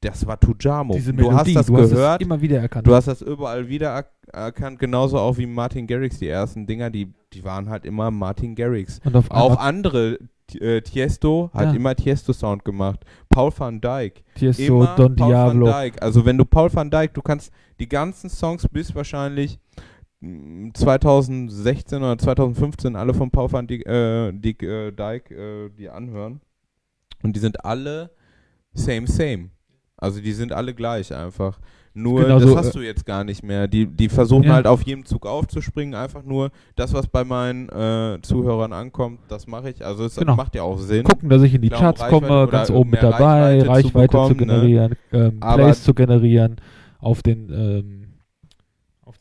das war Tujamo. Diese du hast Melodie, das du hast gehört, es immer wieder erkannt. Du hast das überall wieder er erkannt, genauso auch wie Martin Garrix, die ersten Dinger, die, die waren halt immer Martin Garrix. und auf Auch andere, äh, Tiesto hat Ja. immer Tiesto-Sound gemacht. Paul van Dyk, Tiesto, immer Don Paul Diablo. van Dyk. Also wenn du Paul van Dyk, du kannst die ganzen Songs bis wahrscheinlich 2016 oder 2015 alle von Paul van Dyk, äh, Dyk, äh, Dyk äh, die anhören. Und die sind alle same, same. Also die sind alle gleich einfach. Nur Genau das so, hast äh, du jetzt gar nicht mehr. Die, die versuchen Ja. halt auf jedem Zug aufzuspringen. Einfach nur das, was bei meinen äh, Zuhörern ankommt, das mache ich. Also es Genau. macht ja auch Sinn. Gucken, dass ich in die Klar, Charts komme, ganz oben mit dabei, Reichweite zu Reichweite zu, bekommen, ne? generieren, ähm, Aber- Plays zu generieren auf den ähm,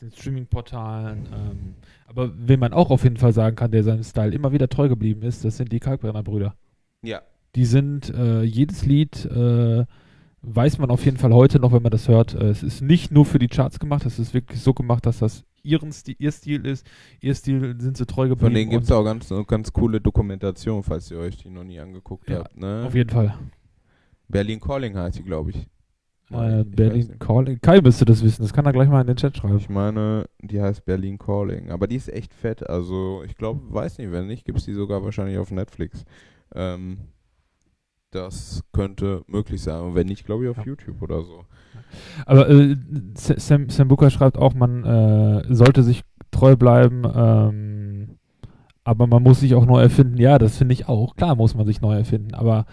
den Streaming-Portalen. Ähm, aber wen man auch auf jeden Fall sagen kann, der seinem Style immer wieder treu geblieben ist, das sind die Kalkbrenner-Brüder. Ja. Die sind äh, jedes Lied äh, weiß man auf jeden Fall heute noch, wenn man das hört. Äh, es ist nicht nur für die Charts gemacht, es ist wirklich so gemacht, dass das ihren Stil, ihr Stil ist. Ihr Stil sind sie treu geblieben. Von denen gibt es auch ganz, ganz coole Dokumentation, falls ihr euch die noch nie angeguckt Ja, habt. Ne? Auf jeden Fall. Berlin Calling heißt die, glaube ich. Äh, Berlin. Calling. Kai müsste das wissen, das kann er gleich mal in den Chat schreiben. Ich meine, die heißt Berlin Calling. Aber die ist echt fett. Also, ich glaube, weiß nicht, wenn nicht, gibt es die sogar wahrscheinlich auf Netflix. Ähm, das könnte möglich sein. Und wenn nicht, glaube ich, auf Ja. YouTube oder so. Aber äh, Sam, Sam Booker schreibt auch, man äh, sollte sich treu bleiben, ähm, aber man muss sich auch neu erfinden. Ja, das finde ich auch. Klar muss man sich neu erfinden, aber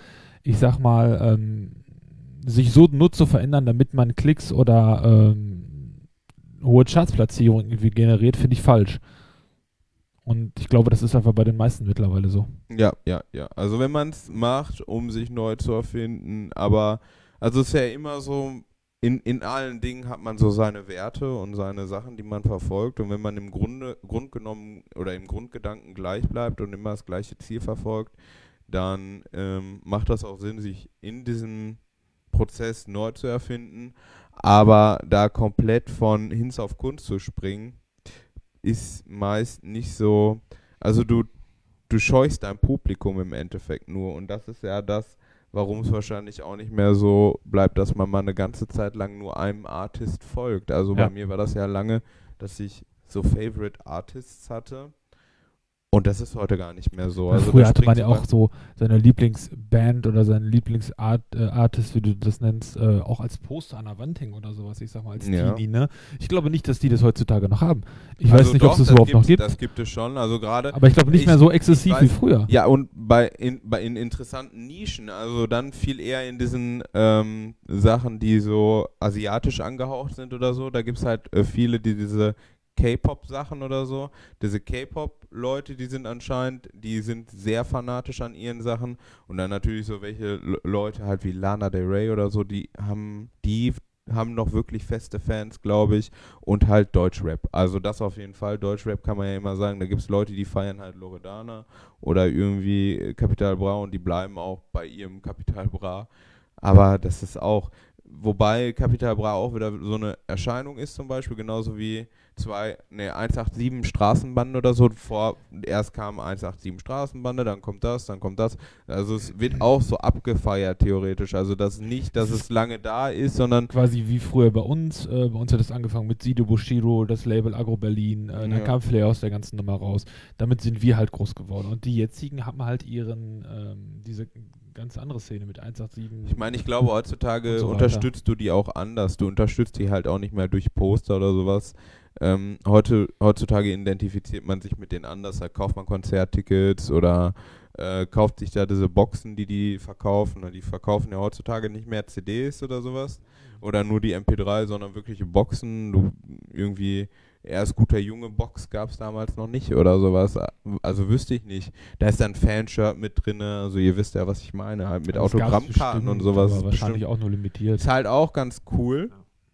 ich sag mal, ähm, sich so nur zu verändern, damit man Klicks oder ähm, hohe Chartsplatzierungen irgendwie generiert, finde ich falsch. Und ich glaube, das ist einfach bei den meisten mittlerweile so. Ja, ja, ja. Also wenn man es macht, um sich neu zu erfinden, aber also es ist ja immer so, in, in allen Dingen hat man so seine Werte und seine Sachen, die man verfolgt. Und wenn man im Grunde, Grundgenommen oder im Grundgedanken gleich bleibt und immer das gleiche Ziel verfolgt, dann ähm, macht das auch Sinn, sich in diesem Prozess neu zu erfinden. Aber da komplett von Hinz auf Kunst zu springen, ist meist nicht so. Also du, du scheuchst dein Publikum im Endeffekt nur. Und das ist ja das, warum es wahrscheinlich auch nicht mehr so bleibt, dass man mal eine ganze Zeit lang nur einem Artist folgt. Also Ja. bei mir war das ja lange, dass ich so Favorite Artists hatte. Und das ist heute gar nicht mehr so. Also früher hatte man ja auch so seine Lieblingsband oder seinen Lieblingsart äh, wie du das nennst, äh, auch als Poster an der Wand hängen oder sowas, ich sag mal, als Ja. Teenie, ne? Ich glaube nicht, dass die das heutzutage noch haben. Ich Also weiß nicht, ob es das das überhaupt noch gibt. Das gibt es schon. Also gerade Aber ich glaube nicht ich- mehr so exzessiv wie weiß- früher. Ja, und bei in, bei in interessanten Nischen, also dann viel eher in diesen ähm, Sachen, die so asiatisch angehaucht sind oder so. Da gibt es halt äh, viele, die diese K-Pop-Sachen oder so. Diese K-Pop-Leute, die sind anscheinend, die sind sehr fanatisch an ihren Sachen. Und dann natürlich so welche Le- Leute halt wie Lana Del Rey oder so, die haben, die haben noch wirklich feste Fans, glaube ich. Und halt Deutschrap. Also das auf jeden Fall. Deutschrap kann man ja immer sagen. Da gibt es Leute, die feiern halt Loredana oder irgendwie äh, Capital Bra und die bleiben auch bei ihrem Capital Bra. Aber das ist auch, wobei Capital Bra auch wieder so eine Erscheinung ist zum Beispiel, genauso wie zwei, ne, 187 Straßenbande oder so. Vor, erst kam 187 Straßenbande, dann kommt das, dann kommt das. Also es wird auch so abgefeiert theoretisch. Also das nicht, dass es lange da ist, sondern Quasi wie früher bei uns. Äh, bei uns hat es angefangen mit Sido Bushido, das Label Agro Berlin. Äh, Dann Ja. kam Flair aus der ganzen Nummer raus. Damit sind wir halt groß geworden. Und die jetzigen haben halt ihren, ähm, diese ganz andere Szene mit 187. Ich meine, ich glaube, heutzutage so unterstützt du die auch anders. Du unterstützt die halt auch nicht mehr durch Poster oder sowas. Ähm, heute, heutzutage identifiziert man sich mit denen anders. Da kauft man Konzerttickets oder äh, kauft sich da diese Boxen, die die verkaufen. Die verkaufen ja heutzutage nicht mehr CDs oder sowas. Oder nur die MP3, sondern wirkliche Boxen. Du irgendwie erst guter Junge Box gab es damals noch nicht oder sowas. Also wüsste ich nicht. Da ist dann Fanshirt mit drin. Also ihr wisst ja, was ich meine. Halt mit Das Autogrammkarten und bestimmt, sowas. Aber Bestimmt- wahrscheinlich auch nur limitiert. ist halt auch ganz cool.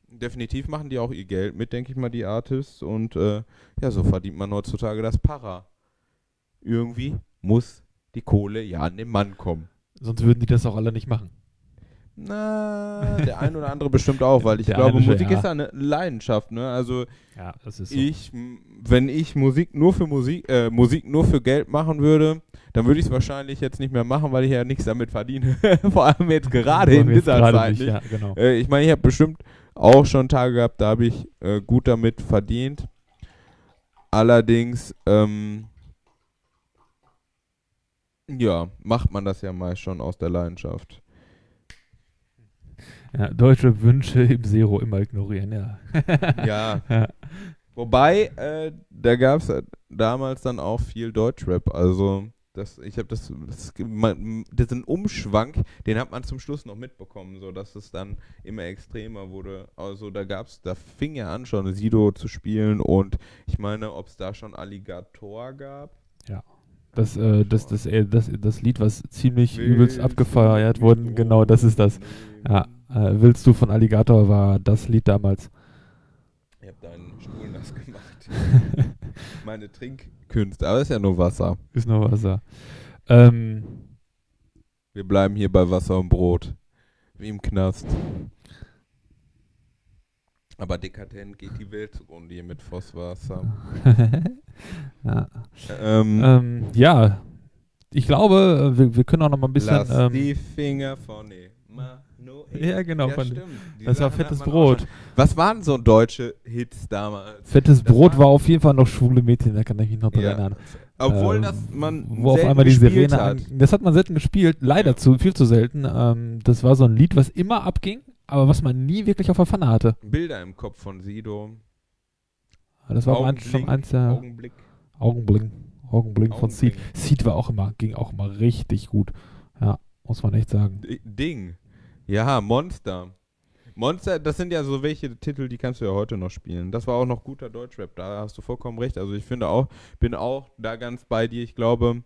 Definitiv machen die auch ihr Geld mit, denke ich mal, die Artists. Und äh, ja, so verdient man heutzutage das Para. Irgendwie muss die Kohle ja an den Mann kommen. Sonst würden die das auch alle nicht machen. Na, der ein oder andere bestimmt auch, weil ich Der glaube, Musik ja. ist eine Leidenschaft, ne? Also Ja, so. ich, wenn ich Musik nur für Musik, äh, Musik nur für Geld machen würde, dann würde ich es wahrscheinlich jetzt nicht mehr machen, weil ich ja nichts damit verdiene. Vor allem jetzt gerade in dieser Zeit. nicht, nicht? Ja, genau. Äh, ich meine, ich habe bestimmt auch schon Tage gehabt, da habe ich äh, gut damit verdient. Allerdings, ähm, ja, macht man das ja meist schon aus der Leidenschaft. Ja, deutsche Wünsche im Zero immer ignorieren, ja. Ja. Ja. Wobei, äh, da gab es damals dann auch viel Deutschrap. Also, das, ich habe das, das, man, diesen Umschwank, den hat man zum Schluss noch mitbekommen, so dass es dann immer extremer wurde. Also, da gab's, da fing ja an schon Sido zu spielen und ich meine, ob es da schon Alligator gab. Das, äh, das, das, äh, das, das Lied, was ziemlich Willst übelst abgefeiert mit wurde, genau, das ist das. Ja, äh, Willst du von Alligator war das Lied damals. Ich habe deinen Stuhl nass gemacht. Meine Trinkkünste, aber ist ja nur Wasser. Ist noch Wasser. Ähm, Wir bleiben hier bei Wasser und Brot. Wie im Knast. Aber dekadent geht die Welt zugrunde hier mit Vosswasser. ja. Ähm, Ähm, ja, ich glaube, wir, wir können auch noch mal ein bisschen. Lass Ähm, die Finger von Emanuel. Ja, genau, Ja, das war fettes Brot. Was waren so deutsche Hits damals? Fettes Das Brot war- auf jeden Fall noch schwule Mädchen, da kann ich mich noch dran Ja. erinnern. Obwohl Äh, das man wo auf selten einmal die gespielt Sirene hat. an, Das hat man selten gespielt, leider Ja. zu viel zu selten. Ähm, das war so ein Lied, was immer abging, aber was man nie wirklich auf der Pfanne hatte. Bilder im Kopf von Sido. Das war eins, schon eins der Augenblick. Augenblink, Augenblink von Seed. Seed war auch immer, ging auch immer richtig gut. Ja, muss man echt sagen. D- Ding. Ja, Monster. Monster, das sind ja so welche Titel, die kannst du ja heute noch spielen. Das war auch noch guter Deutschrap, da hast du vollkommen recht. Also ich finde auch, bin auch da ganz bei dir. Ich glaube,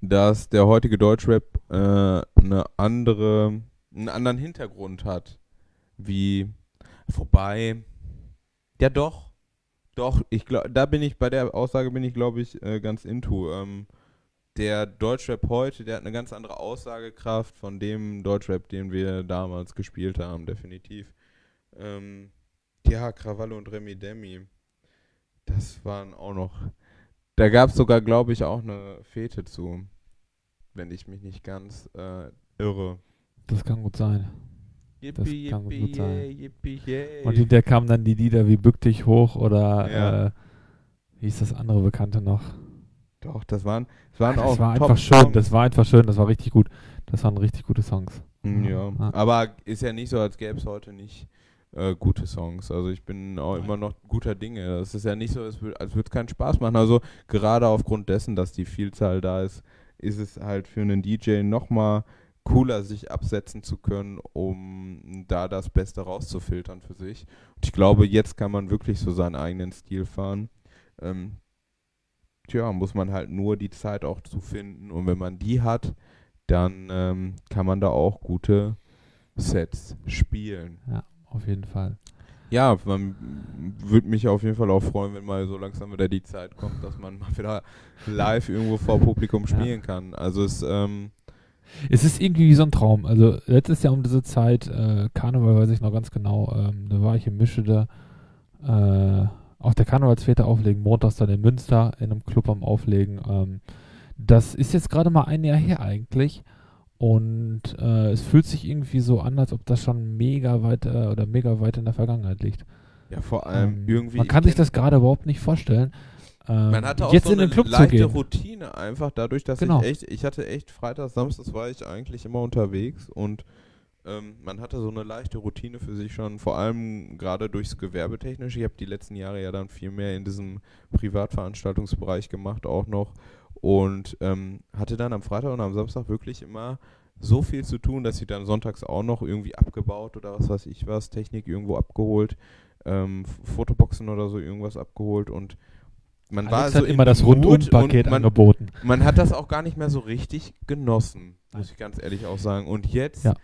dass der heutige Deutschrap äh, eine andere, einen anderen Hintergrund hat. Wie, vorbei. Ja doch. Doch, ich glaube, da bin ich, bei der Aussage bin ich, glaube ich, äh, ganz into. Ähm, der Deutschrap heute, der hat eine ganz andere Aussagekraft von dem Deutschrap, den wir damals gespielt haben, definitiv. Ähm, ja, Krawall und Remi Demi, das waren auch noch. Da gab es sogar, glaube ich, auch eine Fete zu, wenn ich mich nicht ganz äh, irre. Das kann gut sein. Yippie, kann gut yippie, sein. yeah, yippie, yeah. Und hinterher kamen dann die Lieder wie Bück dich hoch oder Ja. äh, Wie ist das andere Bekannte noch? Doch, das waren, das waren das auch war einfach schön, das war einfach schön, das war richtig gut. Das waren richtig gute Songs. Mm, Ja. Ja. aber ist ja nicht so, als gäbe es heute nicht äh, gute Songs. Also ich bin auch immer noch guter Dinge. Es ist ja nicht so, als würde es keinen Spaß machen. Also gerade aufgrund dessen, dass die Vielzahl da ist, ist es halt für einen DJ nochmal cooler, sich absetzen zu können, um da das Beste rauszufiltern für sich. Und ich glaube, jetzt kann man wirklich so seinen eigenen Stil fahren. Ähm, tja, muss man halt nur die Zeit auch zu finden. Und wenn man die hat, dann ähm, kann man da auch gute Sets spielen. Ja, auf jeden Fall. Ja, man würde mich auf jeden Fall auch freuen, wenn mal so langsam wieder die Zeit kommt, dass man mal wieder live irgendwo vor Publikum Ja. spielen kann. Also es, ähm, Es ist irgendwie wie so ein Traum. Also letztes Jahr um diese Zeit, äh, Karneval weiß ich noch ganz genau, ähm, da war ich in Mischede, äh, auch der Karnevalsväter auflegen, montags dann in Münster in einem Club am Auflegen. Ähm, das ist jetzt gerade mal ein Jahr her eigentlich. Und äh, es fühlt sich irgendwie so an, als ob das schon mega weit äh, oder mega weit in der Vergangenheit liegt. ja vor allem Ähm, irgendwie. man kann ich sich das gerade überhaupt nicht vorstellen. Ähm, Man hatte auch jetzt so in den eine Club zu leichte gehen. Routine einfach dadurch, dass Genau. ich echt, ich hatte echt Freitag, Samstags war ich eigentlich immer unterwegs und ähm, man hatte so eine leichte Routine für sich schon, vor allem gerade durchs Gewerbetechnische. Ich habe die letzten Jahre ja dann viel mehr in diesem Privatveranstaltungsbereich gemacht auch noch und ähm, hatte dann am Freitag und am Samstag wirklich immer so viel zu tun, dass ich dann sonntags auch noch irgendwie abgebaut oder was weiß ich was, Technik irgendwo abgeholt, ähm, Fotoboxen oder so irgendwas abgeholt und man war Alex so hat in immer das Rundum-Paket und man, angeboten. man hat das auch gar nicht mehr so richtig genossen, muss ich ganz ehrlich auch sagen. Und jetzt, Ja.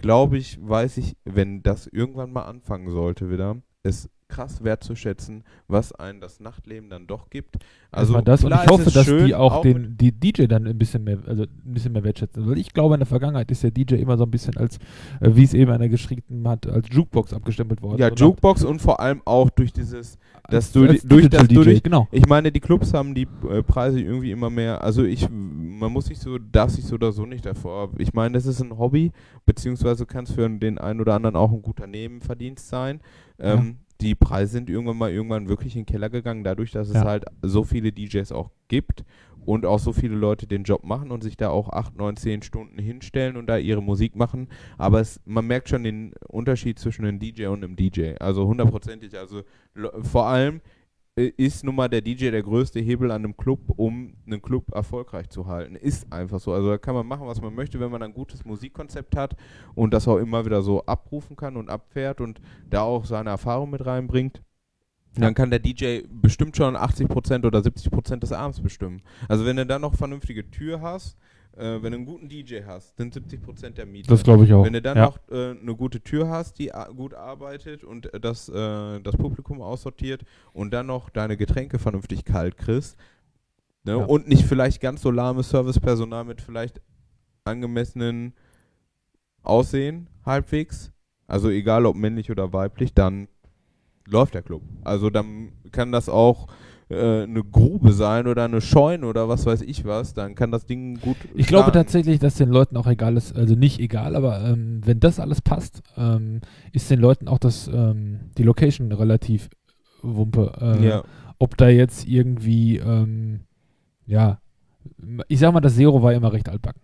Glaube ich, weiß ich, wenn das irgendwann mal anfangen sollte wieder, es krass wertzuschätzen, was einen das Nachtleben dann doch gibt. Also das und klar ich hoffe, dass schön, die auch, mit- den die DJ dann ein bisschen mehr, also ein bisschen mehr wertschätzen. Weil ich glaube, in der Vergangenheit ist der DJ immer so ein bisschen als, äh, wie es eben einer geschrieben hat, als Jukebox abgestempelt worden. ja, sondern Jukebox und vor allem auch durch dieses, dass du als durch das du DJ, dich- genau. Ich meine, die Clubs haben die äh, Preise irgendwie immer mehr. Also ich, man muss sich so, darf sich so oder so nicht davor. Ich meine, das ist ein Hobby, beziehungsweise kann es für den einen oder anderen auch ein guter Nebenverdienst sein. Ähm, Die Preise sind irgendwann mal irgendwann wirklich in den Keller gegangen, dadurch, dass es Ja. halt so viele DJs auch gibt und auch so viele Leute den Job machen und sich da auch 8, 9, 10 Stunden hinstellen und da ihre Musik machen. Aber es, man merkt schon den Unterschied zwischen einem DJ und einem DJ. Also hundertprozentig. Also vor allem ist nun mal der DJ der größte Hebel an einem Club, um einen Club erfolgreich zu halten. Ist einfach so. Also da kann man machen, was man möchte, wenn man ein gutes Musikkonzept hat und das auch immer wieder so abrufen kann und abfährt und da auch seine Erfahrung mit reinbringt. Dann kann der DJ bestimmt schon 80% oder 70% des Abends bestimmen. Also wenn du dann noch vernünftige Tür hast, äh, wenn du einen guten DJ hast, sind 70% der Miete. Das glaube ich auch. Wenn du dann ja. noch äh, eine gute Tür hast, die gut arbeitet und äh, das, äh, das Publikum aussortiert und dann noch deine Getränke vernünftig kalt kriegst ne? Ja. und nicht vielleicht ganz so lahmes Servicepersonal mit vielleicht angemessenen Aussehen halbwegs, also egal ob männlich oder weiblich, dann läuft der Club. Also dann kann das auch äh, eine Grube sein oder eine Scheune oder was weiß ich was, dann kann das Ding gut Ich glaube starten. tatsächlich, dass den Leuten auch egal ist, also nicht egal, aber ähm, wenn das alles passt, ähm, ist den Leuten auch das, ähm, die Location relativ Wumpe. Äh, Ja. Ob da jetzt irgendwie, ähm, ja, ich sag mal, das Zero war immer recht altbacken.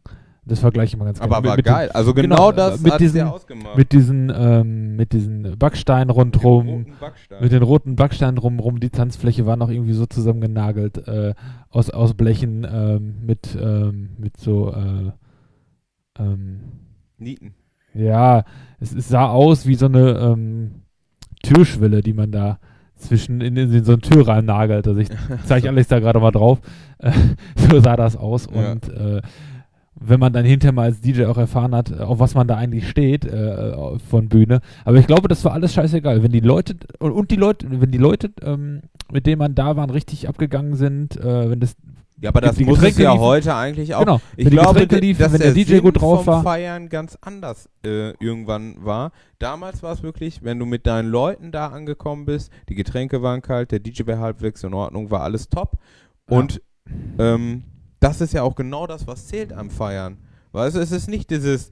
Das vergleiche ich mal ganz Aber gerne. war mit, mit geil. Also genau, genau, äh, das mit hat diesen- der ausgemacht. Mit diesen, ähm, mit diesen Backsteinen rundrum. Backstein. Mit den roten Backsteinen rumrum, die Tanzfläche war noch irgendwie so zusammengenagelt, äh, aus, aus Blechen, ähm, mit, ähm, mit so, äh, ähm, Nieten. ja, es, es sah aus wie so eine ähm, Türschwelle, die man da zwischen in, in so einen Türrahmen nagelt. Also ich zeige Alex da gerade mal drauf. Äh, so sah das aus. Ja. Und äh, wenn man dann hinterher mal als DJ auch erfahren hat, äh, auf was man da eigentlich steht äh, von Bühne. Aber ich glaube, das war alles scheißegal. Wenn die Leute und, die Leute, wenn die Leute, ähm, mit denen man da waren, richtig abgegangen sind, äh, wenn das Ja, aber das muss es ja liefen- heute eigentlich auch. genau, Ich glaube, liefen, dass wenn der DJ Sinn gut drauf vom war. Feiern ganz anders äh, irgendwann war. Damals war es wirklich, wenn du mit deinen Leuten da angekommen bist, die Getränke waren kalt, der DJ war halbwegs in Ordnung, war alles top. Ja. Und ähm, das ist ja auch genau das, was zählt am Feiern. Weißt du, es ist nicht dieses,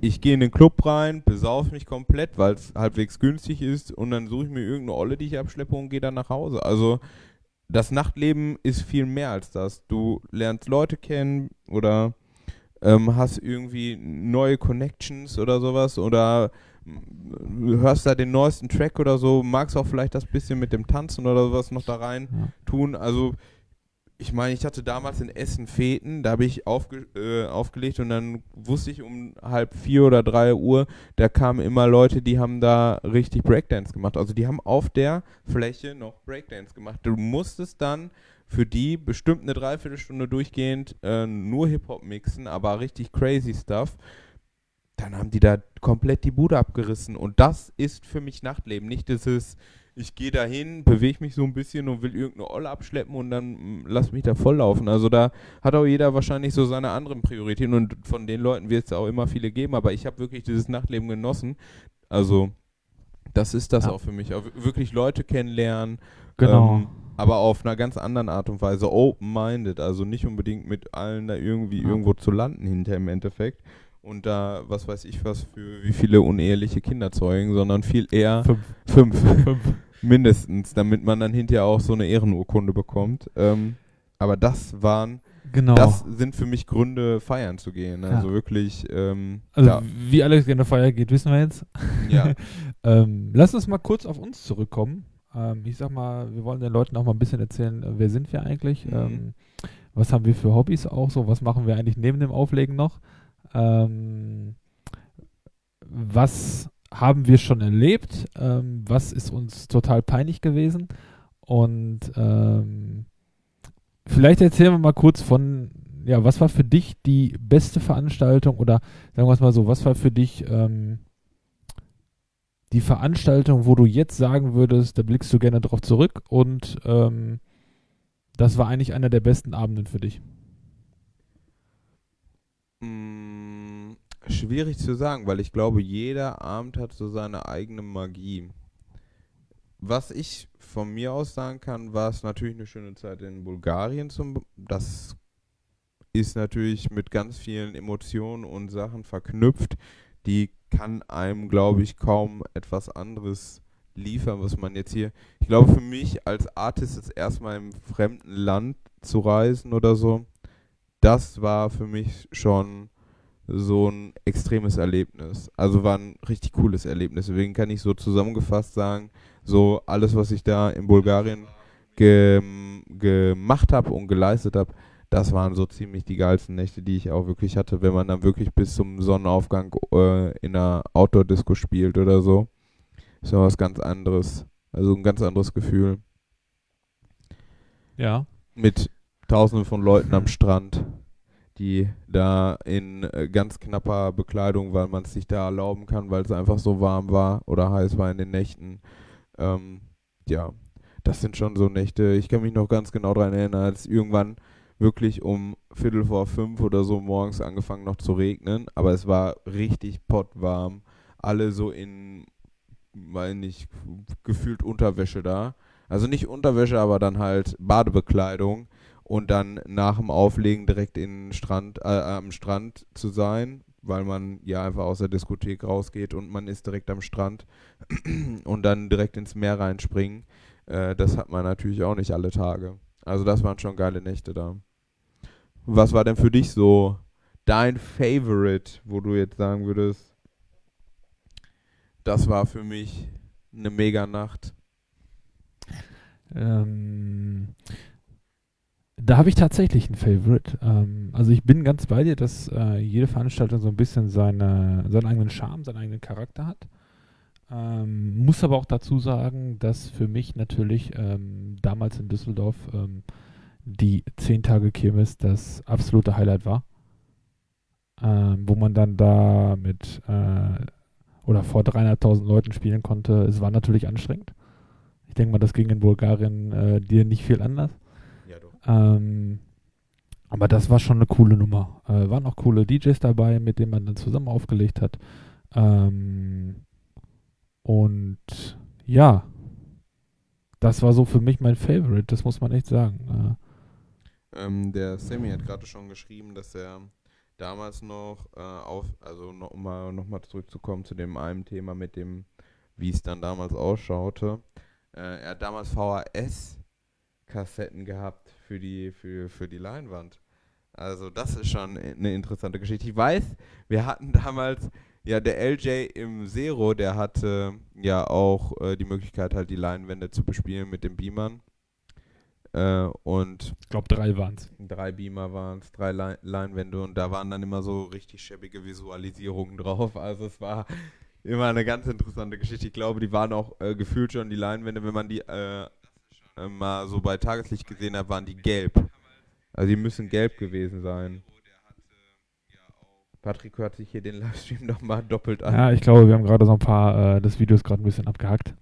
ich gehe in den Club rein, besaufe mich komplett, weil es halbwegs günstig ist und dann suche ich mir irgendeine Olle, die ich abschleppe und gehe dann nach Hause. Also das Nachtleben ist viel mehr als das. Du lernst Leute kennen oder ähm, hast irgendwie neue Connections oder sowas oder mm, hörst da den neuesten Track oder so, magst auch vielleicht das bisschen mit dem Tanzen oder sowas noch da rein tun. Also ich meine, ich hatte damals in Essen Feten, da habe ich aufge äh, aufgelegt und dann wusste ich um halb vier oder drei Uhr, da kamen immer Leute, die haben da richtig Breakdance gemacht. Also die haben auf der Fläche noch Breakdance gemacht. Du musstest dann für die bestimmt eine Dreiviertelstunde durchgehend äh, nur Hip-Hop mixen, aber richtig crazy Stuff. Dann haben die da komplett die Bude abgerissen. Und das ist für mich Nachtleben. Nicht dieses, ich gehe da hin, bewege mich so ein bisschen und will irgendeine Olle abschleppen und dann mm, lass mich da volllaufen. Also da hat auch jeder wahrscheinlich so seine anderen Prioritäten und von den Leuten wird es auch immer viele geben, aber ich habe wirklich dieses Nachtleben genossen. Also das ist das Ja. auch für mich. Auch wirklich Leute kennenlernen, Genau. ähm, aber auf einer ganz anderen Art und Weise, open-minded, also nicht unbedingt mit allen da irgendwie Ja. irgendwo zu landen hinter im Endeffekt und da, was weiß ich was, für wie viele uneheliche Kinder zeugen, sondern viel eher Fünf. fünf, Fünf. mindestens, damit man dann hinterher auch so eine Ehrenurkunde bekommt. Ähm, aber das waren, Genau. das sind für mich Gründe, feiern zu gehen. Ja. Also wirklich, ähm, also ja, wie Alex gerne Feier geht, wissen wir jetzt. ja. ähm, lass uns mal kurz auf uns zurückkommen. Ähm, ich sag mal, wir wollen den Leuten auch mal ein bisschen erzählen, äh, wer sind wir eigentlich? Mhm. Ähm, was haben wir für Hobbys auch so? Was machen wir eigentlich neben dem Auflegen noch? Ähm, was haben wir schon erlebt? Ähm, was ist uns total peinlich gewesen? Und ähm, vielleicht erzählen wir mal kurz von, ja, was war für dich die beste Veranstaltung oder sagen wir es mal so, was war für dich ähm, die Veranstaltung, wo du jetzt sagen würdest, da blickst du gerne drauf zurück und ähm, das war eigentlich einer der besten Abenden für dich? Mm, schwierig zu sagen, weil ich glaube, jeder Abend hat so seine eigene Magie. Was ich von mir aus sagen kann, war es natürlich eine schöne Zeit in Bulgarien. Zum, das ist natürlich mit ganz vielen Emotionen und Sachen verknüpft. Die kann einem, glaube ich, kaum etwas anderes liefern, was man jetzt hier. Ich glaube, für mich als Artist ist erstmal im fremden Land zu reisen oder so, das war für mich schon so ein extremes Erlebnis. Also war ein richtig cooles Erlebnis. Deswegen kann ich so zusammengefasst sagen, so alles, was ich da in Bulgarien gem gemacht habe und geleistet habe, das waren so ziemlich die geilsten Nächte, die ich auch wirklich hatte, wenn man dann wirklich bis zum Sonnenaufgang äh, in einer Outdoor-Disco spielt oder so. Ist ja was ganz anderes. Also ein ganz anderes Gefühl. Ja. Mit tausenden von Leuten am Strand, die da in äh, ganz knapper Bekleidung, weil man es sich da erlauben kann, weil es einfach so warm war oder heiß war in den Nächten. Ähm, ja, das sind schon so Nächte. Ich kann mich noch ganz genau daran erinnern, als irgendwann wirklich um Viertel vor fünf oder so morgens angefangen noch zu regnen, aber es war richtig pottwarm. Alle so in, weil nicht, gefühlt Unterwäsche da. Also nicht Unterwäsche, aber dann halt Badebekleidung und dann nach dem Auflegen direkt in Strand, äh, am Strand zu sein, weil man ja einfach aus der Diskothek rausgeht und man ist direkt am Strand und dann direkt ins Meer reinspringen. Äh, das hat man natürlich auch nicht alle Tage. Also das waren schon geile Nächte da. Was war denn für dich so dein Favorite, wo du jetzt sagen würdest, das war für mich eine mega Nacht? Ähm, da habe ich tatsächlich ein Favorite. Ähm, also ich bin ganz bei dir, dass äh, jede Veranstaltung so ein bisschen seine, seinen eigenen Charme, seinen eigenen Charakter hat. Ähm, muss aber auch dazu sagen, dass für mich natürlich ähm, damals in Düsseldorf ähm, die 10 Tage Kirmes das absolute Highlight war. Ähm, wo man dann da mit äh, oder vor dreieinhalbtausend Leuten spielen konnte. Es war natürlich anstrengend. Ich denke mal, das ging in Bulgarien äh, dir nicht viel anders. Ähm, aber das war schon eine coole Nummer. Äh, waren auch coole DJs dabei, mit denen man dann zusammen aufgelegt hat. Ähm, und ja, das war so für mich mein Favorite, das muss man echt sagen. Ähm, der Sammy hat gerade schon geschrieben, dass er damals noch äh, auf, also noch, um mal nochmal zurückzukommen zu dem einen Thema mit dem, wie es dann damals ausschaute. Äh, er hat damals VHS Kassetten gehabt für die, für, für die Leinwand. Also das ist schon eine interessante Geschichte. Ich weiß, wir hatten damals, ja, der LJ im Zero, der hatte ja auch äh, die Möglichkeit, halt die Leinwände zu bespielen mit den Beamern. Äh, und Ich glaube, drei waren es. drei Beamer waren es, drei Lein Leinwände und da waren dann immer so richtig schäbige Visualisierungen drauf. Also es war immer eine ganz interessante Geschichte. Ich glaube, die waren auch äh, gefühlt schon die Leinwände, wenn man die äh, mal so bei Tageslicht gesehen hat, waren die gelb. Also die müssen gelb gewesen sein. Patrick hört sich hier den Livestream nochmal doppelt an. Ja, ich glaube, wir haben gerade so ein paar, äh, das Video ist gerade ein bisschen abgehackt.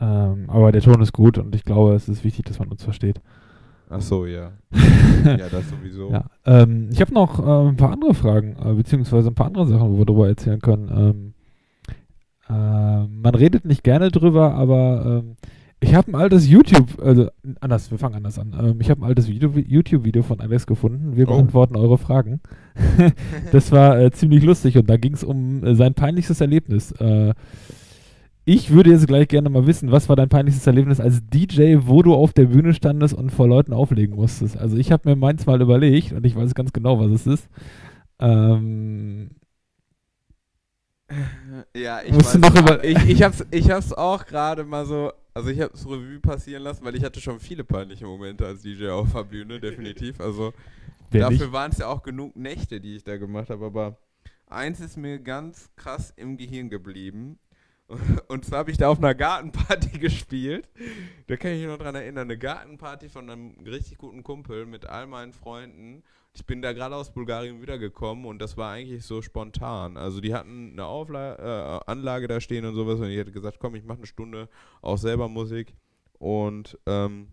Ähm, aber der Ton ist gut und ich glaube, es ist wichtig, dass man uns versteht. Ach so, ja. ja, das sowieso. Ja, ähm, ich habe noch äh, ein paar andere Fragen, äh, beziehungsweise ein paar andere Sachen, wo wir darüber erzählen können. Ähm, äh, man redet nicht gerne drüber, aber ähm, ich habe ein altes YouTube, also anders, wir fangen anders an. Ähm, ich habe ein altes Video- YouTube-Video von Alex gefunden. Wir Oh. beantworten eure Fragen. das war äh, ziemlich lustig und da ging es um äh, sein peinlichstes Erlebnis. Äh, ich würde jetzt gleich gerne mal wissen, was war dein peinlichstes Erlebnis als DJ, wo du auf der Bühne standest und vor Leuten auflegen musstest? Also ich habe mir meins mal überlegt und ich weiß ganz genau, was es ist. Ähm, Ja, ich weiß, noch über- ich, ich hab's, ich hab's auch gerade mal so, also ich hab's Revue passieren lassen, weil ich hatte schon viele peinliche Momente als DJ auf der Bühne, definitiv. Also wer dafür waren es ja auch genug Nächte, die ich da gemacht habe, aber eins ist mir ganz krass im Gehirn geblieben. Und zwar habe ich da auf einer Gartenparty gespielt. Da kann ich mich noch dran erinnern. Eine Gartenparty von einem richtig guten Kumpel mit all meinen Freunden. Ich bin da gerade aus Bulgarien wiedergekommen und das war eigentlich so spontan. Also die hatten eine Aufla äh, Anlage da stehen und sowas und ich hätte gesagt, komm, ich mache eine Stunde auch selber Musik. Und ähm,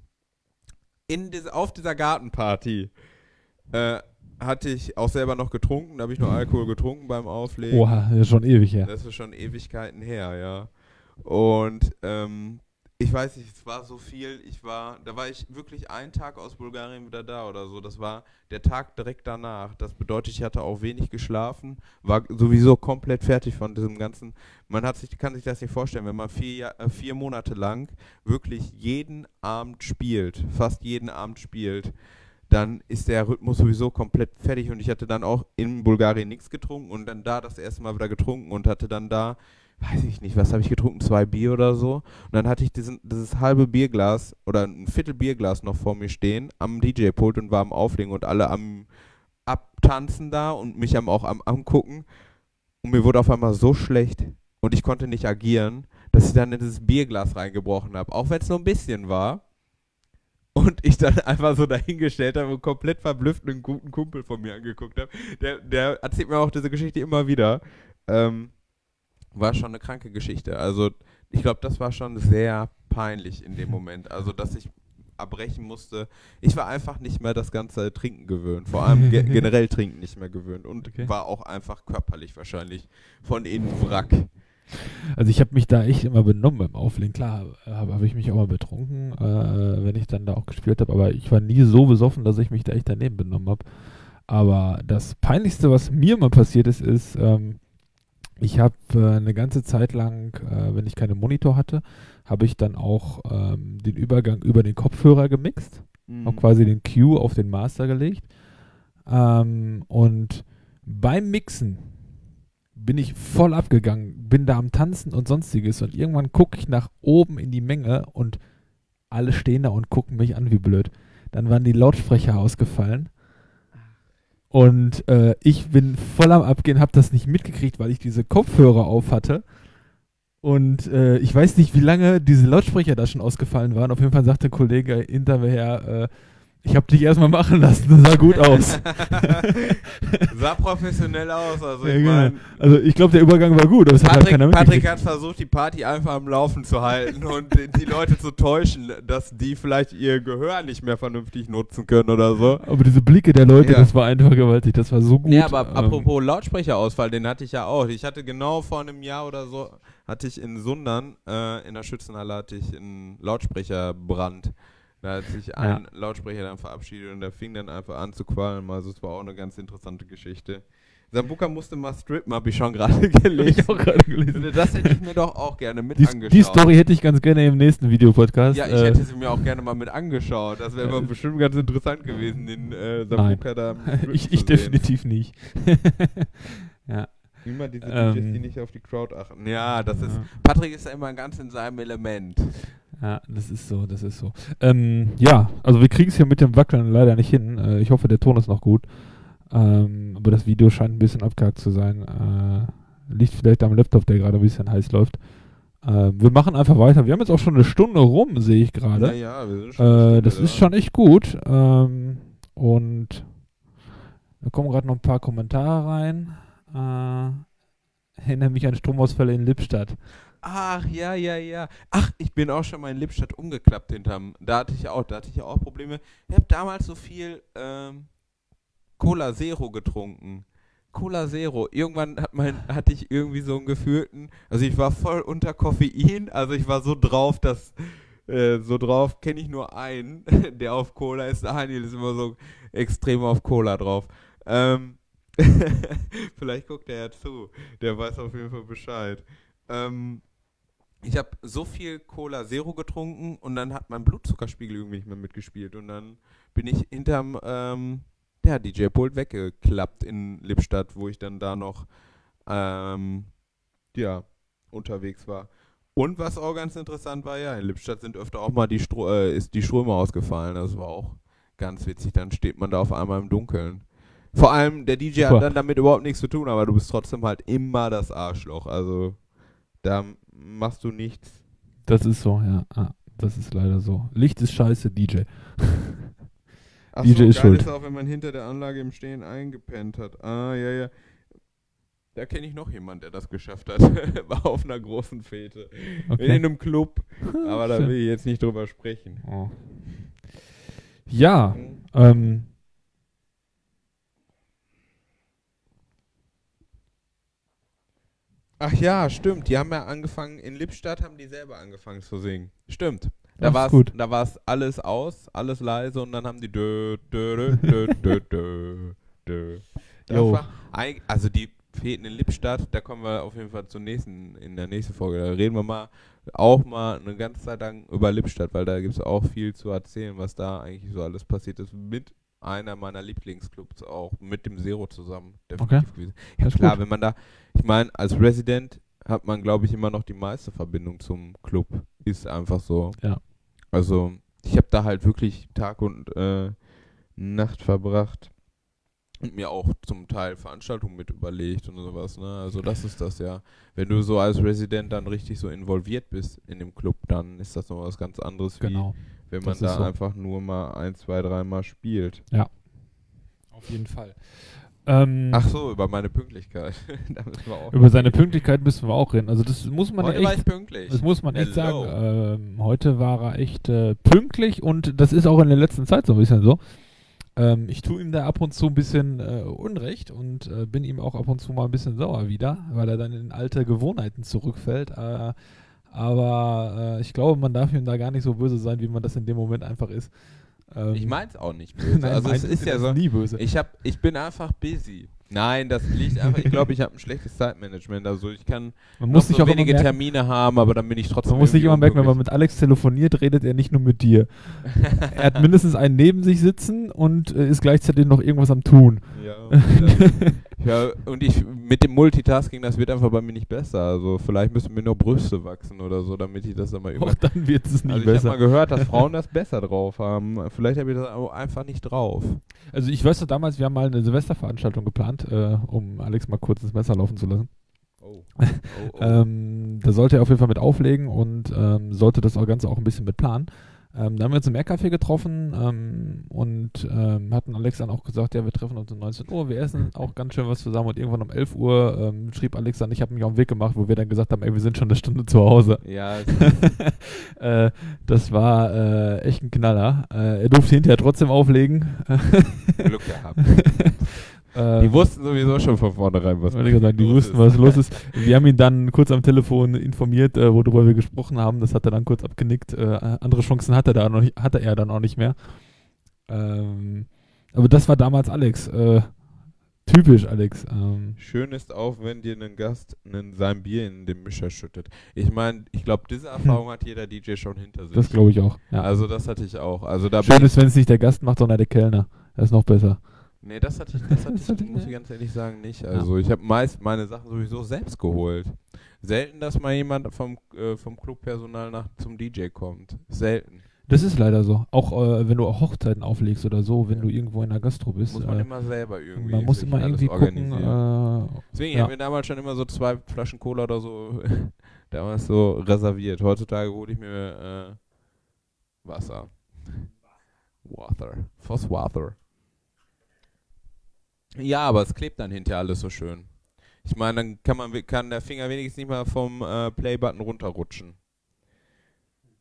in diese, auf dieser Gartenparty äh, hatte ich auch selber noch getrunken. Da habe ich nur Alkohol getrunken beim Auflegen. Oha, das ist schon ewig her. Das ist schon Ewigkeiten her, ja. Und ähm, ich weiß nicht, es war so viel. Ich war, da war ich wirklich einen Tag aus Bulgarien wieder da oder so. Das war der Tag direkt danach. Das bedeutet, ich hatte auch wenig geschlafen, war sowieso komplett fertig von diesem ganzen. Man hat sich, kann sich das nicht vorstellen, wenn man vier, äh, vier Monate lang wirklich jeden Abend spielt, fast jeden Abend spielt, dann ist der Rhythmus sowieso komplett fertig und ich hatte dann auch in Bulgarien nichts getrunken und dann da das erste Mal wieder getrunken und hatte dann da, weiß ich nicht, was habe ich getrunken, zwei Bier oder so und dann hatte ich diesen, dieses halbe Bierglas oder ein Viertel Bierglas noch vor mir stehen am DJ-Pult und war am Auflegen und alle am Abtanzen da und mich am auch am Angucken und mir wurde auf einmal so schlecht und ich konnte nicht agieren, dass ich dann in dieses Bierglas reingebrochen habe, auch wenn es nur ein bisschen war. Und ich dann einfach so dahingestellt habe und komplett verblüfft einen guten Kumpel von mir angeguckt habe. Der, der erzählt mir auch diese Geschichte immer wieder. Ähm, war schon eine kranke Geschichte. Also ich glaube, das war schon sehr peinlich in dem Moment. Also, dass ich abbrechen musste. Ich war einfach nicht mehr das ganze Trinken gewöhnt. Vor allem ge generell Trinken nicht mehr gewöhnt. Und Okay. war auch einfach körperlich wahrscheinlich von innen Wrack. Also ich habe mich da echt immer benommen beim Auflegen. Klar, habe hab ich mich auch mal betrunken, äh, wenn ich dann da auch gespielt habe, aber ich war nie so besoffen, dass ich mich da echt daneben benommen habe. Aber das Peinlichste, was mir mal passiert ist, ist, ähm, ich habe äh, eine ganze Zeit lang, äh, wenn ich keine Monitor hatte, habe ich dann auch ähm, den Übergang über den Kopfhörer gemixt. Habe quasi den Cue auf den Master gelegt. Ähm, und beim Mixen bin ich voll abgegangen, bin da am Tanzen und sonstiges. Und irgendwann gucke ich nach oben in die Menge und alle stehen da und gucken mich an wie blöd. Dann waren die Lautsprecher ausgefallen. Und äh, ich bin voll am Abgehen, habe das nicht mitgekriegt, weil ich diese Kopfhörer auf hatte. Und äh, ich weiß nicht, wie lange diese Lautsprecher da schon ausgefallen waren. Auf jeden Fall sagte der Kollege hinterher, äh, ich habe dich erstmal machen lassen, das sah gut aus. Sah professionell aus. Also Ja, ich genau. mein, Also ich glaube, der Übergang war gut, aber es hat halt keiner Patrick, Patrick hat versucht, die Party einfach am Laufen zu halten und die- die Leute zu täuschen, dass die vielleicht ihr Gehör nicht mehr vernünftig nutzen können oder so. Aber diese Blicke der Leute, Ja. das war einfach gewaltig, das war so gut. Ja, aber ähm, apropos Lautsprecherausfall, den hatte ich ja auch. Ich hatte genau vor einem Jahr oder so, hatte ich in Sundern, äh, in der Schützenhalle, hatte ich einen Lautsprecherbrand. Da hat sich ein Lautsprecher dann verabschiedet und der fing dann einfach an zu qualmen. Also es war auch eine ganz interessante Geschichte. Sambuka musste mal strippen, habe ich schon gerade gelesen. gelesen. Das hätte ich mir doch auch gerne mit Die, angeschaut. die Story hätte ich ganz gerne im nächsten Videopodcast. Ja, ich äh, hätte sie mir auch gerne mal mit angeschaut. Das wäre bestimmt ganz interessant gewesen, den äh, Sambuka da ich, ich definitiv nicht. ja. Immer diese Ähm, DJs, die nicht auf die Crowd achten. Ja, das ist. Ja. Patrick ist ja immer ganz in seinem Element. Ja, das ist so, das ist so. Ähm, ja, also wir kriegen es hier mit dem Wackeln leider nicht hin. Äh, ich hoffe, der Ton ist noch gut. Ähm, aber das Video scheint ein bisschen abgehakt zu sein. Äh, liegt vielleicht am Laptop, der gerade ein bisschen heiß läuft. Äh, wir machen einfach weiter. Wir haben jetzt auch schon eine Stunde rum, sehe ich gerade. Ja, ja, wir sind schon Äh, das da. ist schon echt gut. Ähm, und da kommen gerade noch ein paar Kommentare rein. Äh, erinnere mich an Stromausfälle in Lippstadt. Ach, ja, ja, ja. Ach, ich bin auch schon mal in Lippstadt umgeklappt hinterm. Da hatte ich auch, da hatte ich auch Probleme. Ich habe damals so viel ähm, Cola Zero getrunken. Cola Zero. Irgendwann hat mein, hatte ich irgendwie so einen gefühlten, also ich war voll unter Koffein, also ich war so drauf, dass äh, so drauf kenne ich nur einen, der auf Cola ist. Daniel ist immer so extrem auf Cola drauf. Ähm, vielleicht guckt er ja zu. Der weiß auf jeden Fall Bescheid. Ähm, ich habe so viel Cola Zero getrunken und dann hat mein Blutzuckerspiegel irgendwie nicht mehr mitgespielt und dann bin ich hinterm ähm, ja, DJ-Pult weggeklappt in Lippstadt, wo ich dann da noch ähm, ja, unterwegs war. Und was auch ganz interessant war, ja, in Lippstadt sind öfter auch mal die Stro äh, ist die Ströme ausgefallen. Das war auch ganz witzig. Dann steht man da auf einmal im Dunkeln. Vor allem, der DJ Super. hat dann damit überhaupt nichts zu tun, aber du bist trotzdem halt immer das Arschloch. Also, da machst du nichts. Das ist so, ja. Ah, das ist leider so. Licht ist scheiße, DJ. Ach DJ so, ist geil schuld. ist auch, wenn man hinter der Anlage im Stehen eingepennt hat. Ah, ja, ja. Da kenne ich noch jemanden, der das geschafft hat. War auf einer großen Fete. In Okay. einem Club. Aber da will ich jetzt nicht drüber sprechen. Oh. Ja, ähm, Ach ja, stimmt. Die haben ja angefangen, in Lippstadt haben die selber angefangen zu singen. Stimmt. Da war's, gut. da war's alles aus, alles leise und dann haben die dö, dö, dö, dö, dö, dö, war also die Feten in Lippstadt, da kommen wir auf jeden Fall zur nächsten, in der nächsten Folge. Da reden wir mal auch mal eine ganze Zeit lang über Lippstadt, weil da gibt es auch viel zu erzählen, was da eigentlich so alles passiert ist. Mit einer meiner Lieblingsclubs auch, mit dem Zero zusammen. Definitiv gewesen. Ja, Das klar, gut. wenn man da, ich meine, als Resident hat man, glaube ich, immer noch die meiste Verbindung zum Club. Ist einfach so. Ja. Also, ich habe da halt wirklich Tag und äh, Nacht verbracht und mir auch zum Teil Veranstaltungen mit überlegt und sowas. Ne? Also, das ist das ja. Wenn du so als Resident dann richtig so involviert bist in dem Club, dann ist das noch was ganz anderes, genau. wie wenn man da so. einfach nur mal ein, zwei, dreimal spielt. Auf jeden Fall. Ähm, Ach so, über meine Pünktlichkeit. da müssen wir auch über seine. Pünktlichkeit müssen wir auch reden. Also das muss man ja Heute war echt ich pünktlich. Das muss man echt Hello. sagen. Ähm, heute war er echt äh, pünktlich und das ist auch in der letzten Zeit so ein bisschen so. Ähm, ich tue ihm da ab und zu ein bisschen äh, Unrecht und äh, bin ihm auch ab und zu mal ein bisschen sauer wieder, weil er dann in alte Gewohnheiten zurückfällt. Aber äh, ich glaube, man darf ihm da gar nicht so böse sein, wie man das in dem Moment einfach ist. Ähm, Ich mein's auch nicht böse. nein, also es ist ja so. nie böse. Ich hab, ich bin einfach busy. Nein, das liegt einfach. Ich glaube, ich habe ein schlechtes Zeitmanagement. Also ich kann man muss sich so auch wenige merken, Termine haben, aber dann bin ich trotzdem. man muss sich immer merken, wenn man mit Alex telefoniert, redet er nicht nur mit dir. er hat mindestens einen neben sich sitzen und äh, ist gleichzeitig noch irgendwas am Tun. Ja, das, ja, und ich mit dem Multitasking, das wird einfach bei mir nicht besser. Also vielleicht müssen mir nur Brüste wachsen oder so, damit ich das dann mal Auch irgendwann. dann wird es nicht Also ich habe besser. mal gehört, dass Frauen das besser drauf haben. Vielleicht habe ich das auch einfach nicht drauf. Also ich weiß noch damals, wir haben mal eine Silvesterveranstaltung geplant, äh, um Alex mal kurz ins Messer laufen zu lassen. Oh. oh, Ähm, da sollte er auf jeden Fall mit auflegen und ähm, sollte das Ganze auch ein bisschen mit planen. Ähm, da haben wir uns im Meercafé getroffen ähm, und ähm, hatten Alex dann auch gesagt, ja, wir treffen uns um 19 Uhr, wir essen auch ganz schön was zusammen und irgendwann um 11 Uhr ähm, schrieb Alex dann, ich habe mich auf den Weg gemacht, wo wir dann gesagt haben, ey, wir sind schon eine Stunde zu Hause. Ja, äh, das war äh, echt ein Knaller. Äh, er durfte hinterher trotzdem auflegen. Glück gehabt. Ähm, Die wussten sowieso schon von vornherein, was ich sagen, die los wussten, ist. was los ist. Wir haben ihn dann kurz am Telefon informiert, äh, worüber wir gesprochen haben. Das hat er dann kurz abgenickt. Äh, andere Chancen hatte, da noch hatte er dann auch nicht mehr. Ähm, aber das war damals Alex. Äh, typisch, Alex. Ähm, Schön ist auch, wenn dir ein Gast einen, sein Bier in den Mischer schüttet. Ich meine, ich glaube, diese Erfahrung hat jeder DJ schon hinter sich. das glaube ich auch. Ja. Also das hatte ich auch. Also da Schön ist, wenn es nicht der Gast macht, sondern der Kellner. Das ist noch besser. Nee, das hatte ich, das hatte Das ich muss ich ganz ehrlich sagen, nicht. Also ich habe meist meine Sachen sowieso selbst geholt. Selten, dass mal jemand vom, äh, vom Clubpersonal nach zum DJ kommt. Selten. Das ist leider so. Auch äh, wenn du auch Hochzeiten auflegst oder so, wenn du irgendwo in der Gastro bist. Muss man äh, immer selber irgendwie. man muss immer alles irgendwie gucken. organisieren. Äh, Deswegen, ich ja. habe mir damals schon immer so zwei Flaschen Cola oder so damals so reserviert. Heutzutage hole ich mir äh, Wasser. Water. Voss Water. Ja, aber es klebt dann hinterher alles so schön. Ich meine, dann kann man kann der Finger wenigstens nicht mal vom äh, Playbutton runterrutschen.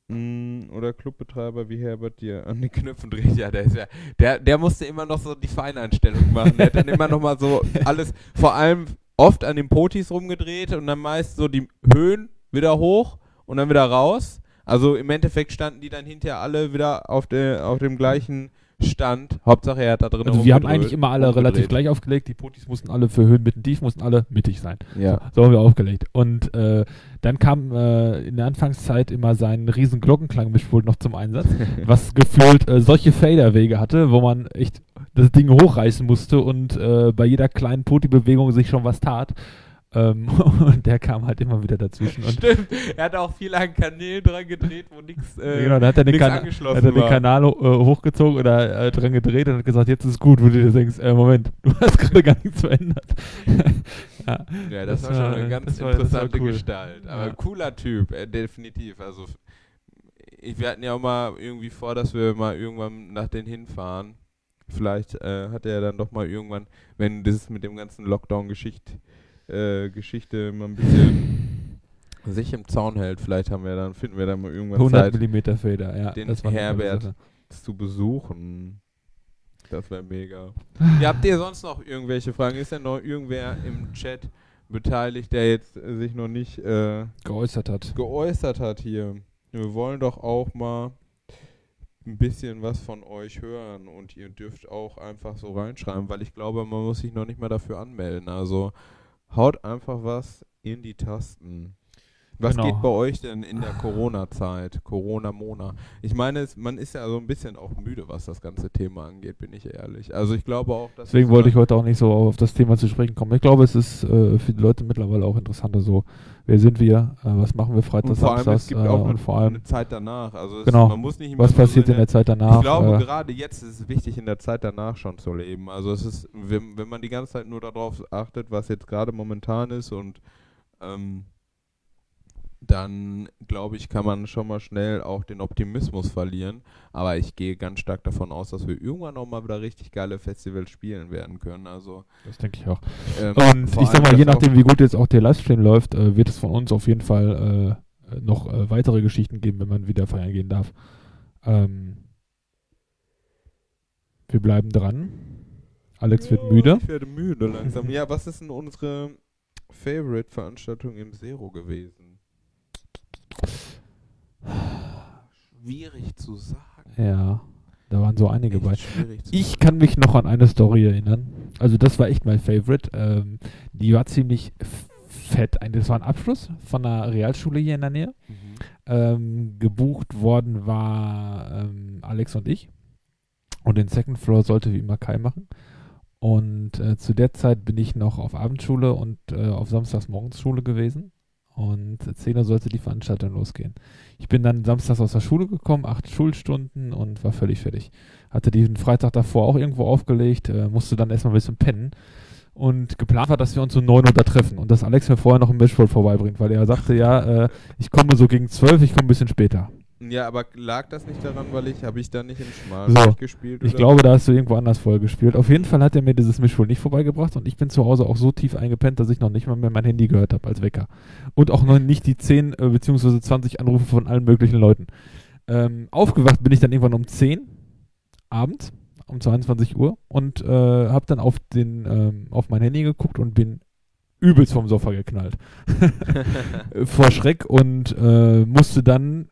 Mm, oder Clubbetreiber wie Herbert dir an den Knöpfen dreht, ja, der ist ja, der, der musste immer noch so die Feineinstellung machen. Der hat dann immer noch mal so alles, vor allem oft an den Potis rumgedreht und dann meist so die Höhen wieder hoch und dann wieder raus. Also im Endeffekt standen die dann hinterher alle wieder auf, der, auf dem gleichen Stand. Hauptsache er hat da drin also wir haben eigentlich immer alle relativ rumgedreht. gleich aufgelegt. Die Potis mussten alle für Höhen, Mitten, Tief mussten alle mittig sein. Ja. So haben wir aufgelegt. Und äh, dann kam äh, in der Anfangszeit immer sein riesen Glockenklangmischpult noch zum Einsatz, was gefühlt äh, solche Faderwege hatte, wo man echt das Ding hochreißen musste und äh, bei jeder kleinen Poti-Bewegung sich schon was tat. Ähm, und der kam halt immer wieder dazwischen. Und Stimmt, er hat auch viel an Kanälen dran gedreht, wo nichts äh, genau, dann hat er den, hat er den. Kanal ho- äh, hochgezogen oder äh, dran gedreht und hat gesagt, jetzt ist gut, wo du dir denkst, äh, Moment, du hast gerade gar nichts verändert. ja. Ja, das, Das war schon eine ganz war- interessante cool. Gestalt. Aber Ja. cooler Typ, äh, definitiv. Also ich, wir hatten ja auch mal irgendwie vor, dass wir mal irgendwann nach den hinfahren. Vielleicht äh, hat er dann doch mal irgendwann, wenn das mit dem ganzen Lockdown-Geschicht äh, Geschichte mal ein bisschen sich im Zaun hält, vielleicht haben wir dann, finden wir dann mal irgendwann 100 Zeit, mm Fader, ja. den Herbert zu besuchen. Das wäre mega. ja, habt ihr sonst noch irgendwelche Fragen? Ist denn noch irgendwer im Chat beteiligt, der jetzt äh, sich noch nicht äh, geäußert hat. geäußert hat hier? Wir wollen doch auch mal ein bisschen was von euch hören und ihr dürft auch einfach so reinschreiben, weil ich glaube, man muss sich noch nicht mal dafür anmelden. Also haut einfach was in die Tasten. Was Genau. geht bei euch denn in der Corona-Zeit, Corona-Mona? Ich meine, es, man ist ja so ein bisschen auch müde, was das ganze Thema angeht, bin ich ehrlich. Also ich glaube auch, dass Deswegen es wollte ich heute auch nicht so auf das Thema zu sprechen kommen. Ich glaube, es ist äh, für die Leute mittlerweile auch interessanter so. Wer sind wir? Äh, was machen wir und freitags, vor allem, es gibt äh, auch und vor allem, eine Zeit danach. Also es, Genau. man muss nicht immer was nur so passiert in der Zeit danach? Ich glaube, äh, gerade jetzt ist es wichtig, in der Zeit danach schon zu leben. Also es ist, wenn, wenn man die ganze Zeit nur darauf achtet, was jetzt gerade momentan ist und ähm, dann glaube ich, kann man schon mal schnell auch den Optimismus verlieren. Aber ich gehe ganz stark davon aus, dass wir irgendwann auch mal wieder richtig geile Festivals spielen werden können. Also das denke ich auch. ähm, Und ich sag mal, je nachdem, wie gut jetzt auch der Livestream läuft, äh, wird es von uns auf jeden Fall äh, noch äh, weitere Geschichten geben, wenn man wieder feiern gehen darf. Ähm, wir bleiben dran. Alex wird Ja, müde. Ich werde müde langsam. ja, was ist denn unsere Favorite-Veranstaltung im Zero gewesen? Schwierig zu sagen. Ja, da waren so einige bei. Ich kann mich noch an eine Story erinnern. Also das war echt mein Favorite. Ähm, die war ziemlich fett. Das war ein Abschluss von einer Realschule hier in der Nähe. Mhm. Ähm, gebucht worden war ähm, Alex und ich. Und den Second Floor sollte wie immer Kai machen. Und äh, zu der Zeit bin ich noch auf Abendschule und äh, auf Samstags morgens Schule gewesen. Und 10 Uhr sollte die Veranstaltung losgehen. Ich bin dann samstags aus der Schule gekommen, acht Schulstunden und war völlig fertig. Hatte den Freitag davor auch irgendwo aufgelegt, äh, musste dann erstmal ein bisschen pennen. Und geplant war, dass wir uns um 9 Uhr da treffen und dass Alex mir vorher noch ein Mischpult vorbeibringt, weil er sagte, ja, äh, ich komme so gegen 12, ich komme ein bisschen später. Ja, aber lag das nicht daran, weil ich, habe ich da nicht im So, Schmalbereich gespielt? Ich oder? glaube, da hast du irgendwo anders vorher gespielt. Auf jeden Fall hat er mir dieses Mischpult nicht vorbeigebracht und ich bin zu Hause auch so tief eingepennt, dass ich noch nicht mal mehr mein Handy gehört habe als Wecker. Und auch noch nicht die 10 äh, bzw. 20 Anrufe von allen möglichen Leuten. Ähm, aufgewacht bin ich dann irgendwann um 10 abends, um 22 Uhr und äh, habe dann auf, den, ähm, auf mein Handy geguckt und bin übelst vom Sofa geknallt. Vor Schreck und äh, musste dann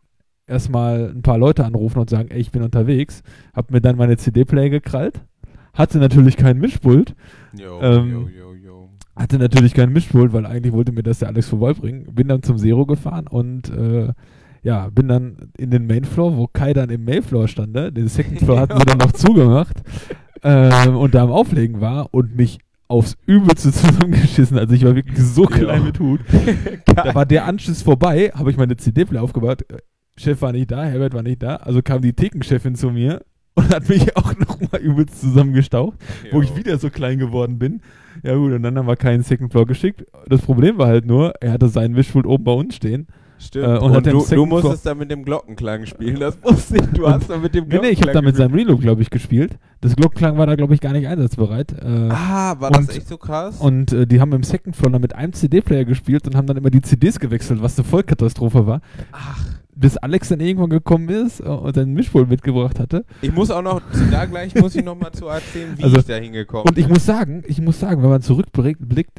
erstmal ein paar Leute anrufen und sagen, ey, ich bin unterwegs. Hab mir dann meine CD-Player gekrallt, hatte natürlich keinen Mischpult. Jo, Ähm, jo, jo, jo. Hatte natürlich keinen Mischpult, weil eigentlich wollte mir das der Alex vorbeibringen. Bin dann zum Zero gefahren und äh, ja, bin dann in den Mainfloor, wo Kai dann im Mainfloor stand. Den Second Floor hatten wir dann noch zugemacht ähm, und da am Auflegen war und mich aufs Übelste zusammengeschissen. Also ich war wirklich so klein mit Hut. Da war der Anschluss vorbei, habe ich meine CD-Player aufgebaut. Chef war nicht da, Herbert war nicht da. Also kam die Thekenchefin zu mir und hat mich auch nochmal übelst zusammengestaucht wo ich Jo. wieder so klein geworden bin. Ja gut, und dann haben wir keinen Second Floor geschickt. Das Problem war halt nur, er hatte seinen Mischpult oben bei uns stehen. Stimmt. äh, und und du, du musstest dann mit dem Glockenklang spielen. Das wusste ich. Du hast dann mit dem Nee, Glockenklang nee, ich habe da mit seinem Reload, glaube ich, gespielt. Das Glockenklang war da, glaube ich, gar nicht einsatzbereit. Äh, Ah, war Und- das echt so krass? Und äh, die haben im Second Floor dann mit einem CD-Player gespielt und haben dann immer die CDs gewechselt, was eine Vollkatastrophe war. Ach. Bis Alex dann irgendwann gekommen ist äh, und seinen Mischpult mitgebracht hatte. Ich muss auch noch, da gleich muss ich noch mal zu erzählen, wie Also- ich da hingekommen Und ich muss sagen, ich muss sagen, wenn man zurückblickt, blickt,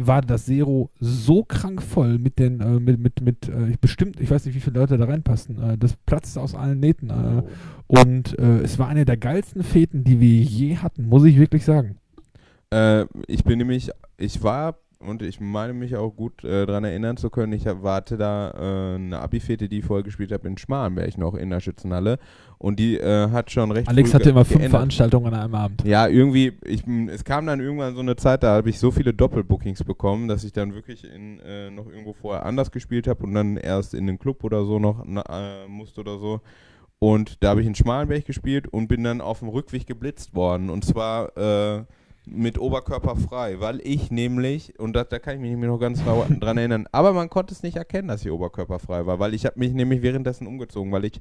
war das Zero so krank voll mit den, äh, mit, mit, mit äh, ich bestimmt, ich weiß nicht, wie viele Leute da reinpassen. Äh, das platzte aus allen Nähten. Äh, und äh, es war eine der geilsten Feten, die wir je hatten, muss ich wirklich sagen. Ich bin nämlich, ich war und ich meine mich auch gut äh, daran erinnern zu können, ich hab, warte da äh, eine Abi-Fete, die ich vorher gespielt habe, in Schmalenberg noch in der Schützenhalle und die äh, hat schon recht Alex hatte immer fünf geändert. Veranstaltungen an einem Abend. Ja, irgendwie, ich, es kam dann irgendwann so eine Zeit, da habe ich so viele Doppelbookings bekommen, dass ich dann wirklich in, äh, noch irgendwo vorher anders gespielt habe und dann erst in den Club oder so noch äh, musste oder so. Und da habe ich in Schmalenberg gespielt und bin dann auf dem Rückweg geblitzt worden. Und zwar äh, mit Oberkörper frei, weil ich nämlich, und da, da kann ich mich noch ganz dran erinnern, aber man konnte es nicht erkennen, dass ich Oberkörper frei war, weil ich habe mich nämlich währenddessen umgezogen, weil ich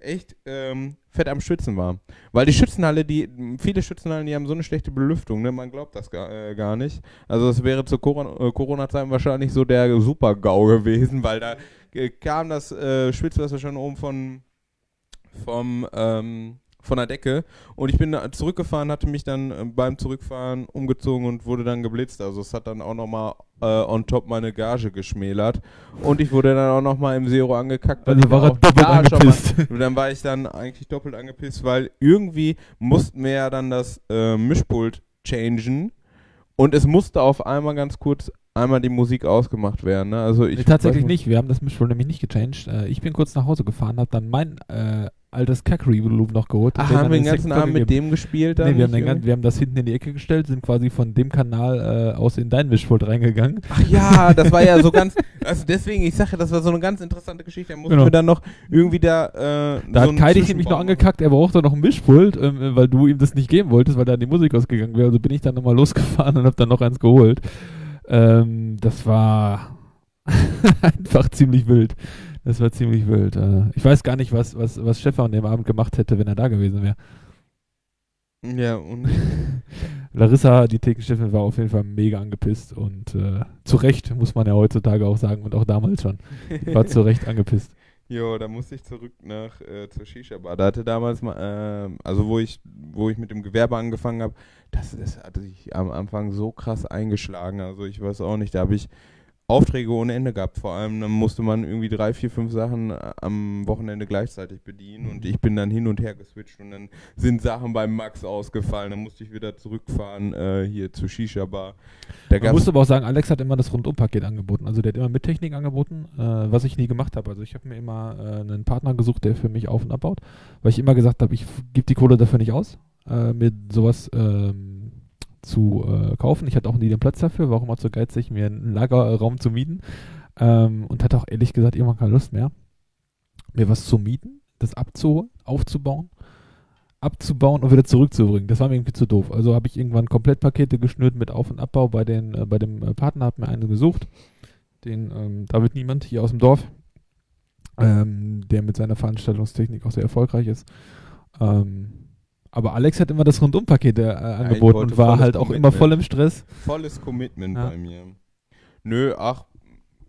echt ähm, fett am Schwitzen war. Weil die Schützenhalle, die, viele Schützenhallen, die haben so eine schlechte Belüftung, ne? man glaubt das gar, äh, gar nicht. Also es wäre zu äh, Corona-Zeiten wahrscheinlich so der Super-GAU gewesen, weil da äh, kam das äh, Schwitzwasser schon oben von, vom, ähm, von der Decke und ich bin zurückgefahren, hatte mich dann äh, beim Zurückfahren umgezogen und wurde dann geblitzt. Also es hat dann auch nochmal äh, on top meine Gage geschmälert und ich wurde dann auch nochmal im Zero angekackt. weil Also war er doppelt mal- angepisst. und dann war ich dann eigentlich doppelt angepisst, weil irgendwie mussten wir ja dann das äh, Mischpult changen und es musste auf einmal ganz kurz einmal die Musik ausgemacht werden. Ne? Also ich Nee, tatsächlich nicht. Wir haben das Mischpult nämlich nicht gechanged. Äh, ich bin kurz nach Hause gefahren, habe dann mein äh, altes Kack-Reloop noch geholt. Ach, haben wir den ganzen Abend mit dem gespielt? Dann Nee, wir haben, den, wir haben das hinten in die Ecke gestellt, sind quasi von dem Kanal äh, aus in dein Mischpult reingegangen. Ach ja, das war ja so ganz. Also deswegen, ich sage, das war so eine ganz interessante Geschichte. Da mussten Genau. wir dann noch irgendwie da. Äh, Da so hat Kai dich nämlich noch angekackt, er brauchte noch ein Mischpult, ähm, äh, weil du ihm das nicht geben wolltest, weil da die Musik ausgegangen wäre. Also bin ich dann nochmal losgefahren und habe dann noch eins geholt. Ähm, das war einfach ziemlich wild. Das war ziemlich wild. Äh, ich weiß gar nicht, was, was, was Stefan an dem Abend gemacht hätte, wenn er da gewesen wäre. Ja, und Larissa, die Thekenchefin, war auf jeden Fall mega angepisst und äh, zu Recht, muss man ja heutzutage auch sagen und auch damals schon. War zu Recht angepisst. Jo, da musste ich zurück nach äh, zur Shisha-Bar. Da hatte damals mal, ähm, also wo ich, wo ich mit dem Gewerbe angefangen habe, das, das hatte sich am Anfang so krass eingeschlagen. Also ich weiß auch nicht, da habe ich Aufträge ohne Ende gehabt. Vor allem dann musste man irgendwie drei, vier, fünf Sachen äh, am Wochenende gleichzeitig bedienen und ich bin dann hin und her geswitcht und dann sind Sachen beim Max ausgefallen. Dann musste ich wieder zurückfahren äh, hier zur Shisha-Bar. Da Man gab's muss aber auch sagen, Alex hat immer das Rundumpaket angeboten. Also der hat immer mit Technik angeboten, äh, was ich nie gemacht habe. Also ich habe mir immer äh, einen Partner gesucht, der für mich auf- und abbaut, weil ich immer gesagt habe, ich gebe die Kohle dafür nicht aus, äh, mir sowas ähm, zu äh, kaufen. Ich hatte auch nie den Platz dafür, war auch zu geizig, mir einen Lagerraum zu mieten ähm, und hatte auch ehrlich gesagt irgendwann keine Lust mehr, mir was zu mieten, das abzuholen, aufzubauen abzubauen und wieder zurückzubringen. Das war mir irgendwie zu doof. Also habe ich irgendwann Komplettpakete geschnürt mit Auf- und Abbau bei, den, äh, bei dem äh, Partner, habe mir einen gesucht, den ähm, David Niemand hier aus dem Dorf, ähm, der mit seiner Veranstaltungstechnik auch sehr erfolgreich ist. Ähm, aber Alex hat immer das Rundumpaket äh, angeboten wollte und war halt auch immer voll im Stress. volles Commitment Ja. bei mir. Nö, ach,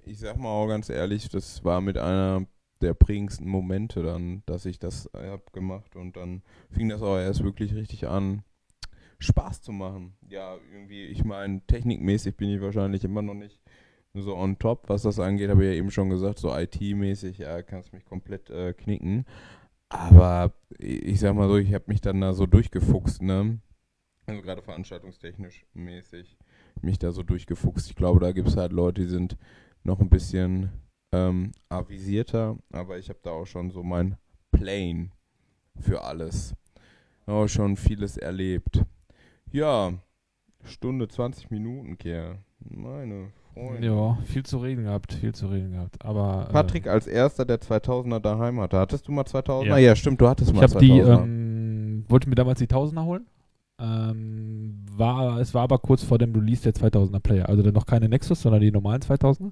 ich sag mal auch ganz ehrlich, das war mit einer der prägendsten Momente dann, dass ich das hab gemacht und dann fing das auch erst wirklich richtig an, Spaß zu machen. Ja, irgendwie, ich meine, technikmäßig bin ich wahrscheinlich immer noch nicht so on top, was das angeht, habe ich ja eben schon gesagt, so IT-mäßig, ja, kannst mich komplett äh, knicken. Aber ich sag mal so, ich habe mich dann da so durchgefuchst, ne? Also gerade veranstaltungstechnisch mäßig mich da so durchgefuchst. Ich glaube, da gibt es halt Leute, die sind noch ein bisschen ähm, avisierter, aber ich habe da auch schon so mein Plane für alles. Auch schon vieles erlebt. Ja, Stunde 20 Minuten, Kerl. Meine Freunde. Ja, viel zu reden gehabt, viel zu reden gehabt. Aber äh, Patrick als erster, der 2000er daheim hatte. Hattest du mal 2000er? Ja. Ja, stimmt, du hattest ich mal habe die, 2000er. ähm, wollte mir damals die Tausender holen. Ähm, war, es war aber kurz vor dem Release der 2000er Player, also dann noch keine Nexus, sondern die normalen 2000er.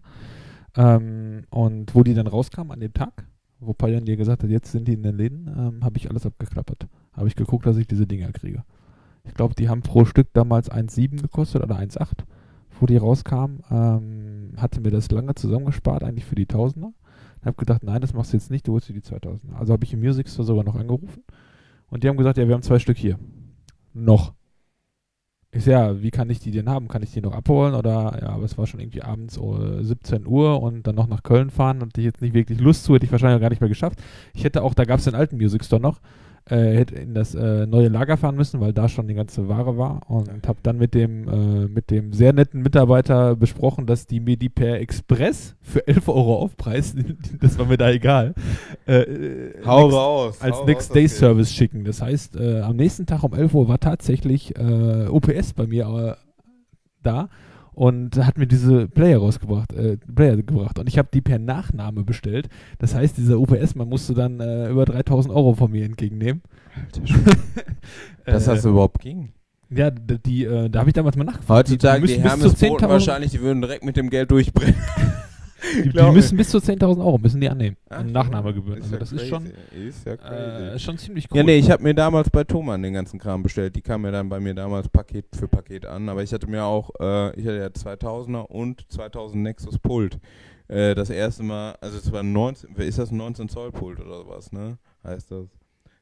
Ähm, und wo die dann rauskamen an dem Tag, wo Pioneer dir gesagt hat, jetzt sind die in den Läden, ähm, habe ich alles abgeklappert. Habe ich geguckt, dass ich diese Dinger kriege. Ich glaube, die haben pro Stück damals 1,7 gekostet oder 1,8, wo die rauskamen. Ähm, hatte mir das lange zusammengespart, eigentlich für die Tausender. Habe gedacht, nein, das machst du jetzt nicht, du holst dir die 2000er. Also habe ich im Music Store sogar noch angerufen. Und die haben gesagt, ja, wir haben zwei Stück hier. Noch. Ich sag, ja, wie kann ich die denn haben? Kann ich die noch abholen? Oder, ja, aber es war schon irgendwie abends uh, 17 Uhr und dann noch nach Köln fahren und ich jetzt nicht wirklich Lust zu, hätte ich wahrscheinlich gar nicht mehr geschafft. Ich hätte auch, da gab es den alten Music Store noch, äh, hätte in das äh, neue Lager fahren müssen, weil da schon die ganze Ware war und habe dann mit dem, äh, mit dem sehr netten Mitarbeiter besprochen, dass die mir die per Express für 11 Euro aufpreisen. das war mir da egal. Äh, äh, Hau Next- raus. als hau raus, Next das Day. Service schicken. Das heißt, äh, am nächsten Tag um 11 Uhr war tatsächlich OPS bei mir da und hat mir diese Player rausgebracht, äh, Player gebracht. Und ich habe die per Nachname bestellt. Das heißt, dieser OPS, man musste dann äh, über 3000 Euro von mir entgegennehmen. Dass Äh, das überhaupt ging. Ja, die, äh, da habe ich damals mal nachgefragt. Heutzutage die, müssen bis zu Hermes 10.000 wahrscheinlich, die würden direkt mit dem Geld durchbrennen. Die, die müssen bis zu 10.000 Euro müssen die annehmen. Ach, Nachnahmegebühren. Also ja das ist schon, crazy. Ist ja äh, crazy. ist schon ziemlich cool. Ja, nee, ich habe mir damals bei Thomann den ganzen Kram bestellt. Die kam mir dann bei mir damals Paket für Paket an. Aber ich hatte mir auch, äh, ich hatte ja 2000er und 2000 Nexus Pult. Äh, das erste Mal, also es war 19, ist das ein 19 Zoll Pult oder sowas, ne? Heißt das?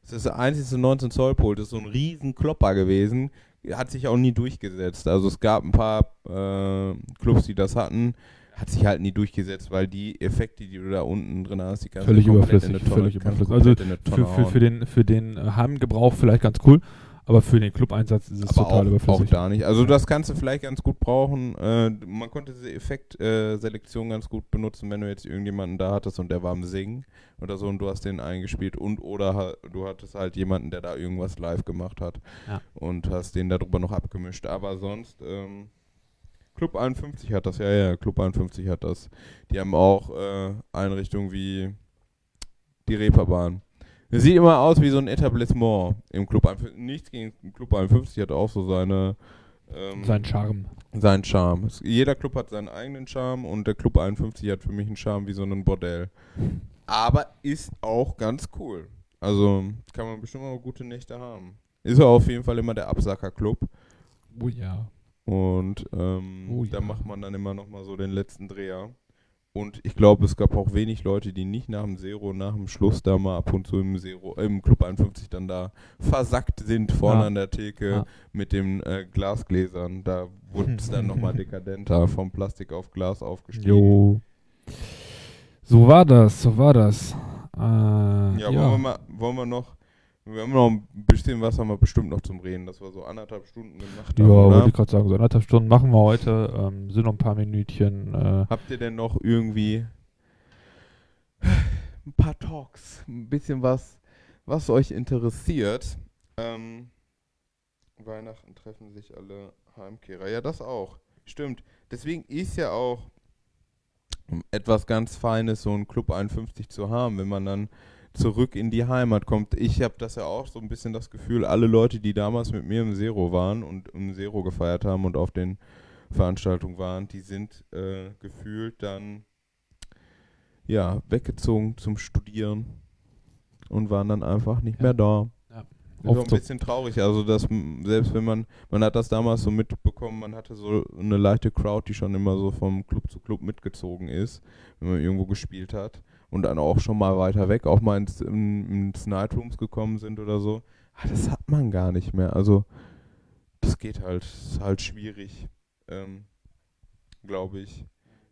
Es ist das einzige 19 Zoll Pult. Das ist so ein riesen Klopper gewesen. Hat sich auch nie durchgesetzt. Also es gab ein paar äh, Clubs, die das hatten. Hat sich halt nie durchgesetzt, weil die Effekte, die du da unten drin hast, die kannst Völlig du überflüssig, in eine Tonne, völlig überflüssig. Also in für, für, für den, für den äh, Heimgebrauch vielleicht ganz cool, aber für den Club-Einsatz ist es aber total auch, auch überflüssig. da nicht. Also das kannst du vielleicht ganz gut brauchen. Äh, man konnte diese Effektselektion ganz gut benutzen, wenn du jetzt irgendjemanden da hattest und der war am Singen oder so und du hast den eingespielt und oder du hattest halt jemanden, der da irgendwas live gemacht hat Ja. und hast den darüber noch abgemischt. Aber sonst, ähm, Club 51 hat das, ja, ja, Club 51 hat das. Die haben auch äh, Einrichtungen wie die Reeperbahn. Es sieht immer aus wie so ein Etablissement im Club 51. Nichts gegen Club 51 hat auch so seine ähm, Sein Charme. seinen Charme. Jeder Club hat seinen eigenen Charme und der Club 51 hat für mich einen Charme wie so ein Bordell. Aber ist auch ganz cool. Also kann man bestimmt mal gute Nächte haben. Ist ja auf jeden Fall immer der Absacker-Club. Oh ja. Und ähm, Oh da ja. macht man dann immer noch mal so den letzten Dreher. Und ich glaube, es gab auch wenig Leute, die nicht nach dem Zero, nach dem Schluss da mal ab und zu im Zero, äh, im Club 51 dann da versackt sind vorne Ja. an der Theke Ja. mit den äh, Glasgläsern. Da wurde es dann nochmal dekadenter, vom Plastik auf Glas aufgestiegen. Jo. So war das, so war das. Äh, Ja, ja, Wollen, wir mal, wollen wir noch, wir haben noch ein bisschen was haben wir bestimmt noch zum Reden, dass wir so anderthalb Stunden gemacht ja haben. wollte oder? ich gerade sagen, so anderthalb Stunden machen wir heute. Ähm, sind noch ein paar Minütchen. Äh, Habt ihr denn noch irgendwie ein paar Talks, ein bisschen was, was euch interessiert? Ähm, Weihnachten treffen sich alle Heimkehrer. Ja, das auch. Stimmt. Deswegen ist ja auch etwas ganz Feines, so einen Club 51 zu haben, wenn man dann zurück in die Heimat kommt. Ich habe das ja auch so ein bisschen das Gefühl, alle Leute, die damals mit mir im Zero waren und im Zero gefeiert haben und auf den Veranstaltungen waren, die sind äh, gefühlt dann ja weggezogen zum Studieren und waren dann einfach nicht Ja. mehr da. Ja. Das ist auch ein bisschen traurig, also dass selbst wenn man, man hat das damals so mitbekommen, man hatte so eine leichte Crowd, die schon immer so vom Club zu Club mitgezogen ist, wenn man irgendwo gespielt hat und dann auch schon mal weiter weg, auch mal ins, in, ins Nightrooms gekommen sind oder so. Ah, das hat man gar nicht mehr, also das geht halt, ist halt schwierig, ähm, glaube ich,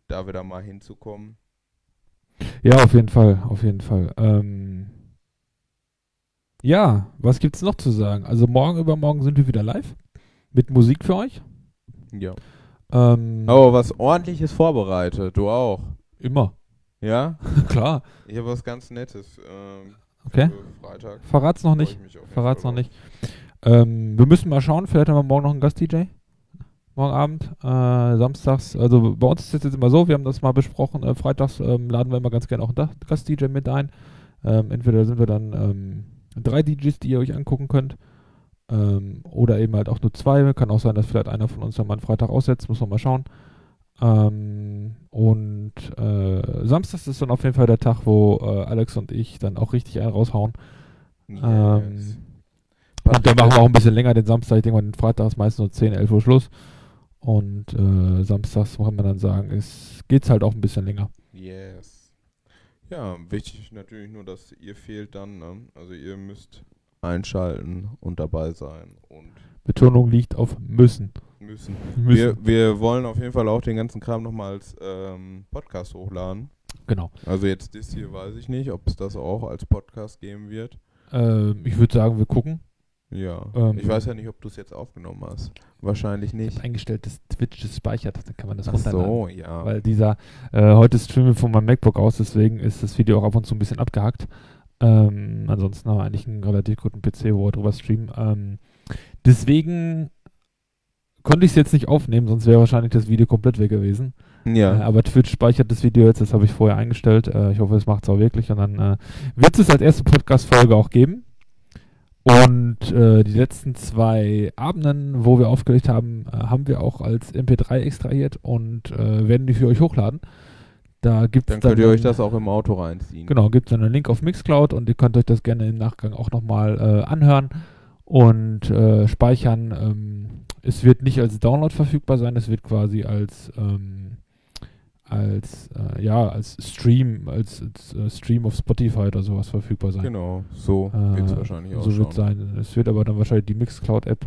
da wieder mal hinzukommen. ja, auf jeden Fall, auf jeden Fall. Ähm, ja, was gibt's noch zu sagen? Also morgen übermorgen sind wir wieder live. mit Musik für euch. Ja. Ähm, Aber was ordentliches vorbereitet, du auch. Immer. Ja? Klar. Ich habe was ganz Nettes. Ähm, Okay. Freitag. Verrat's noch nicht. Verrat's noch nicht. Ähm, wir müssen mal schauen, vielleicht haben wir morgen noch einen Gast-DJ. Morgen Abend, äh, samstags. Also bei uns ist es jetzt immer so, wir haben das mal besprochen. Äh, freitags ähm, laden wir immer ganz gerne auch einen Gast-DJ mit ein. Ähm, entweder sind wir dann ähm, drei DJs, die ihr euch angucken könnt. Ähm, oder eben halt auch nur zwei. Kann auch sein, dass vielleicht einer von uns dann mal einen Freitag aussetzt. Muss man mal schauen. Ähm, und äh, samstags ist dann auf jeden Fall der Tag, wo äh, Alex und ich dann auch richtig einen raushauen. Yes. Ähm, und dann machen wir auch ein bisschen länger den Samstag. Ich denke mal, den Freitag ist meistens nur 10, 11 Uhr Schluss. Und äh, samstags kann man dann sagen, es geht's halt auch ein bisschen länger. Yes. Ja, wichtig natürlich nur, dass ihr fehlt dann. Ne? Also ihr müsst einschalten und dabei sein und Betonung liegt auf müssen. müssen. müssen. Wir, wir wollen auf jeden Fall auch den ganzen Kram nochmal als ähm, Podcast hochladen. genau. Also jetzt das hier weiß ich nicht, ob es das auch als Podcast geben wird. Ähm, ich würde sagen, wir gucken. Ja. Ähm, ich weiß ja nicht, ob du es jetzt aufgenommen hast. Wahrscheinlich Ich nicht. habe eingestellt, dass Twitch das speichert. Dann kann man das Ach runterladen. so, ja. Weil dieser, äh, heute streamen wir von meinem MacBook aus, deswegen ist das Video auch ab und zu ein bisschen abgehackt. Ähm, ansonsten haben wir eigentlich einen relativ guten PC, wo wir drüber streamen. Ähm, deswegen konnte ich es jetzt nicht aufnehmen, sonst wäre wahrscheinlich das Video komplett weg gewesen. Äh, ja. aber Twitch speichert das Video jetzt, das habe ich vorher eingestellt. Äh, ich hoffe, es macht es auch wirklich. Und dann äh, wird es als erste Podcast-Folge auch geben. Und äh, die letzten zwei Abenden, wo wir aufgelegt haben, äh, haben wir auch als MP3 extrahiert und äh, werden die für euch hochladen. Da gibt es Dann könnt ihr euch das auch im Auto reinziehen. Genau, gibt es dann einen Link auf Mixcloud und ihr könnt euch das gerne im Nachgang auch nochmal äh, anhören und äh, speichern. Ähm, es wird nicht als Download verfügbar sein, es wird quasi als ähm, als äh, ja als Stream, als, als äh, Stream auf Spotify oder sowas verfügbar sein. Genau, so Äh, wird es wahrscheinlich so wird sein. Es wird aber dann wahrscheinlich die Mixcloud-App,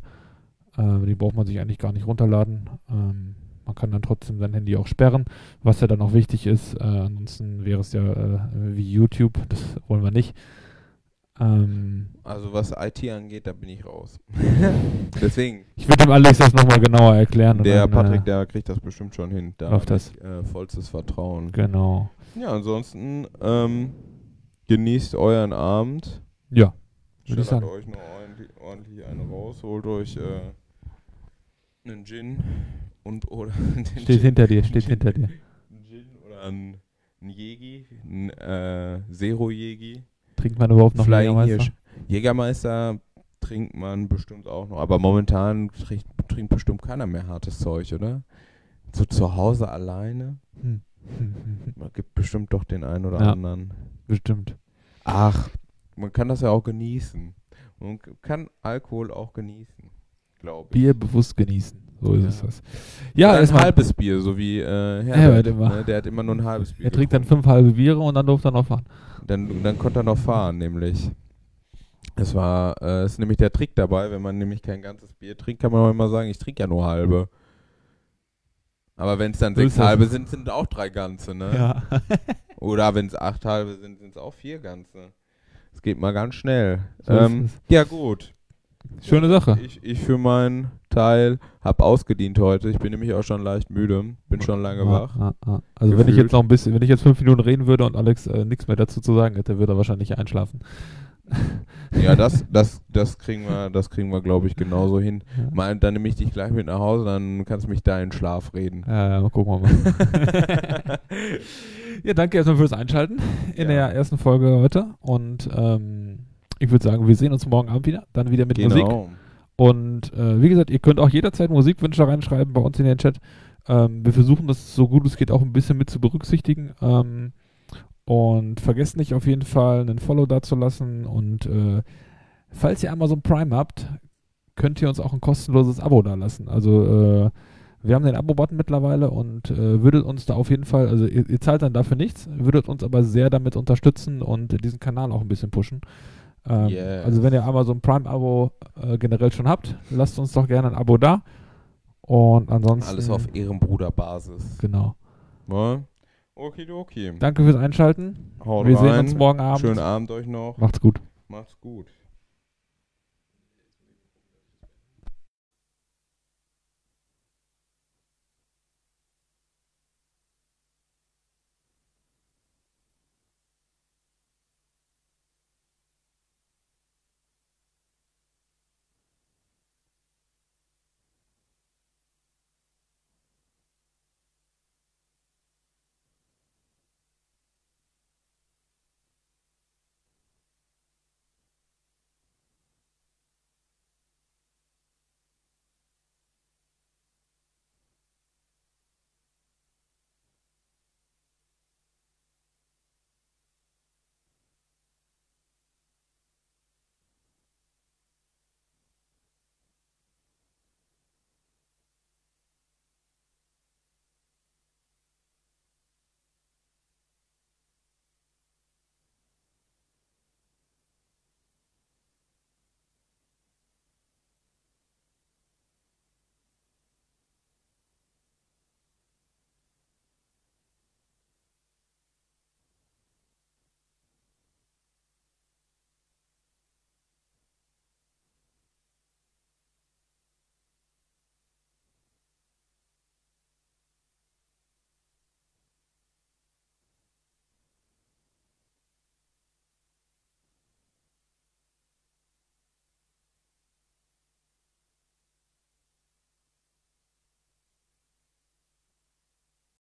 äh, die braucht man sich eigentlich gar nicht runterladen. Ähm, man kann dann trotzdem sein Handy auch sperren, was ja dann auch wichtig ist. Äh, ansonsten wäre es ja äh, wie YouTube, das wollen wir nicht. Ähm, Also was IT angeht, da bin ich raus. Deswegen, ich würde dem Alex das nochmal genauer erklären. der dann, Patrick, äh, der kriegt das bestimmt schon hin. Da läuft das. ich, äh, vollstes Vertrauen. Genau. Ja, ansonsten ähm, genießt euren Abend. Ja, sagen. euch noch ordentlich, ordentlich eine raus. Holt euch äh, einen Gin und oder den Steht Gin, hinter dir, steht hinter dir. einen Gin oder einen, einen Jägi, einen äh, Zero-Jägi. Trinkt man überhaupt noch Flying Jägermeister? Hirsch. Jägermeister trinkt man bestimmt auch noch, aber momentan trinkt, trinkt bestimmt keiner mehr hartes Zeug, oder? So zu Hause alleine? Hm. Man gibt bestimmt doch den einen oder Ja. anderen. Bestimmt. Ach, man kann das ja auch genießen. Man kann Alkohol auch genießen, glaube ich. Bier bewusst genießen. So ist Ja. es das. Ja, Oder ein erstmal. halbes Bier, so wie äh, Herbert. Herbert immer. Ne? Der hat immer nur ein halbes Bier. Er trinkt dann fünf halbe Biere und dann durfte er noch fahren. Dann, dann konnte er noch fahren, nämlich. Es war, äh, ist nämlich der Trick dabei, wenn man nämlich kein ganzes Bier trinkt, kann man auch immer sagen, ich trinke ja nur halbe. Aber wenn es dann sechs das. halbe sind, sind auch drei ganze, ne? Ja. Oder wenn es acht halbe sind, sind es auch vier ganze. Es geht mal ganz schnell. So ähm, ja, gut. Schöne Sache. Ich, ich für meinen Teil habe ausgedient heute. Ich bin nämlich auch schon leicht müde. Bin schon lange Ja, wach. ja, ja. Also wenn ich Gefühlt. jetzt noch ein bisschen, wenn ich jetzt fünf Minuten reden würde und Alex äh, nichts mehr dazu zu sagen hätte, würde er wahrscheinlich einschlafen. Ja, das, das, das kriegen wir, das kriegen wir, glaube ich, genauso hin. Ja. Mal, dann nehme ich dich gleich mit nach Hause, dann kannst du mich da in Schlaf reden. Ja, mal gucken wir mal. ja, danke erstmal fürs Einschalten in Ja. der ersten Folge heute. Und ähm, ich würde sagen, wir sehen uns morgen Abend wieder. Dann wieder mit Musik. Und äh, wie gesagt, ihr könnt auch jederzeit Musikwünsche reinschreiben bei uns in den Chat. Ähm, wir versuchen das so gut es geht auch ein bisschen mit zu berücksichtigen. Ähm, und vergesst nicht auf jeden Fall einen Follow dazulassen. Und äh, falls ihr Amazon Prime habt, könnt ihr uns auch ein kostenloses Abo dalassen. Also äh, wir haben den Abo-Button mittlerweile und äh, würdet uns da auf jeden Fall, also ihr, ihr zahlt dann dafür nichts, würdet uns aber sehr damit unterstützen und diesen Kanal auch ein bisschen pushen. Ähm, Yes. Also wenn ihr Amazon Prime-Abo äh, generell schon habt, lasst uns doch gerne ein Abo da. Und ansonsten. Alles auf Ehrenbruderbasis. Genau. Ja? Okidoki. Danke fürs Einschalten. Haut Wir rein. sehen uns morgen Abend. Schönen Abend euch noch. Macht's gut. Macht's gut.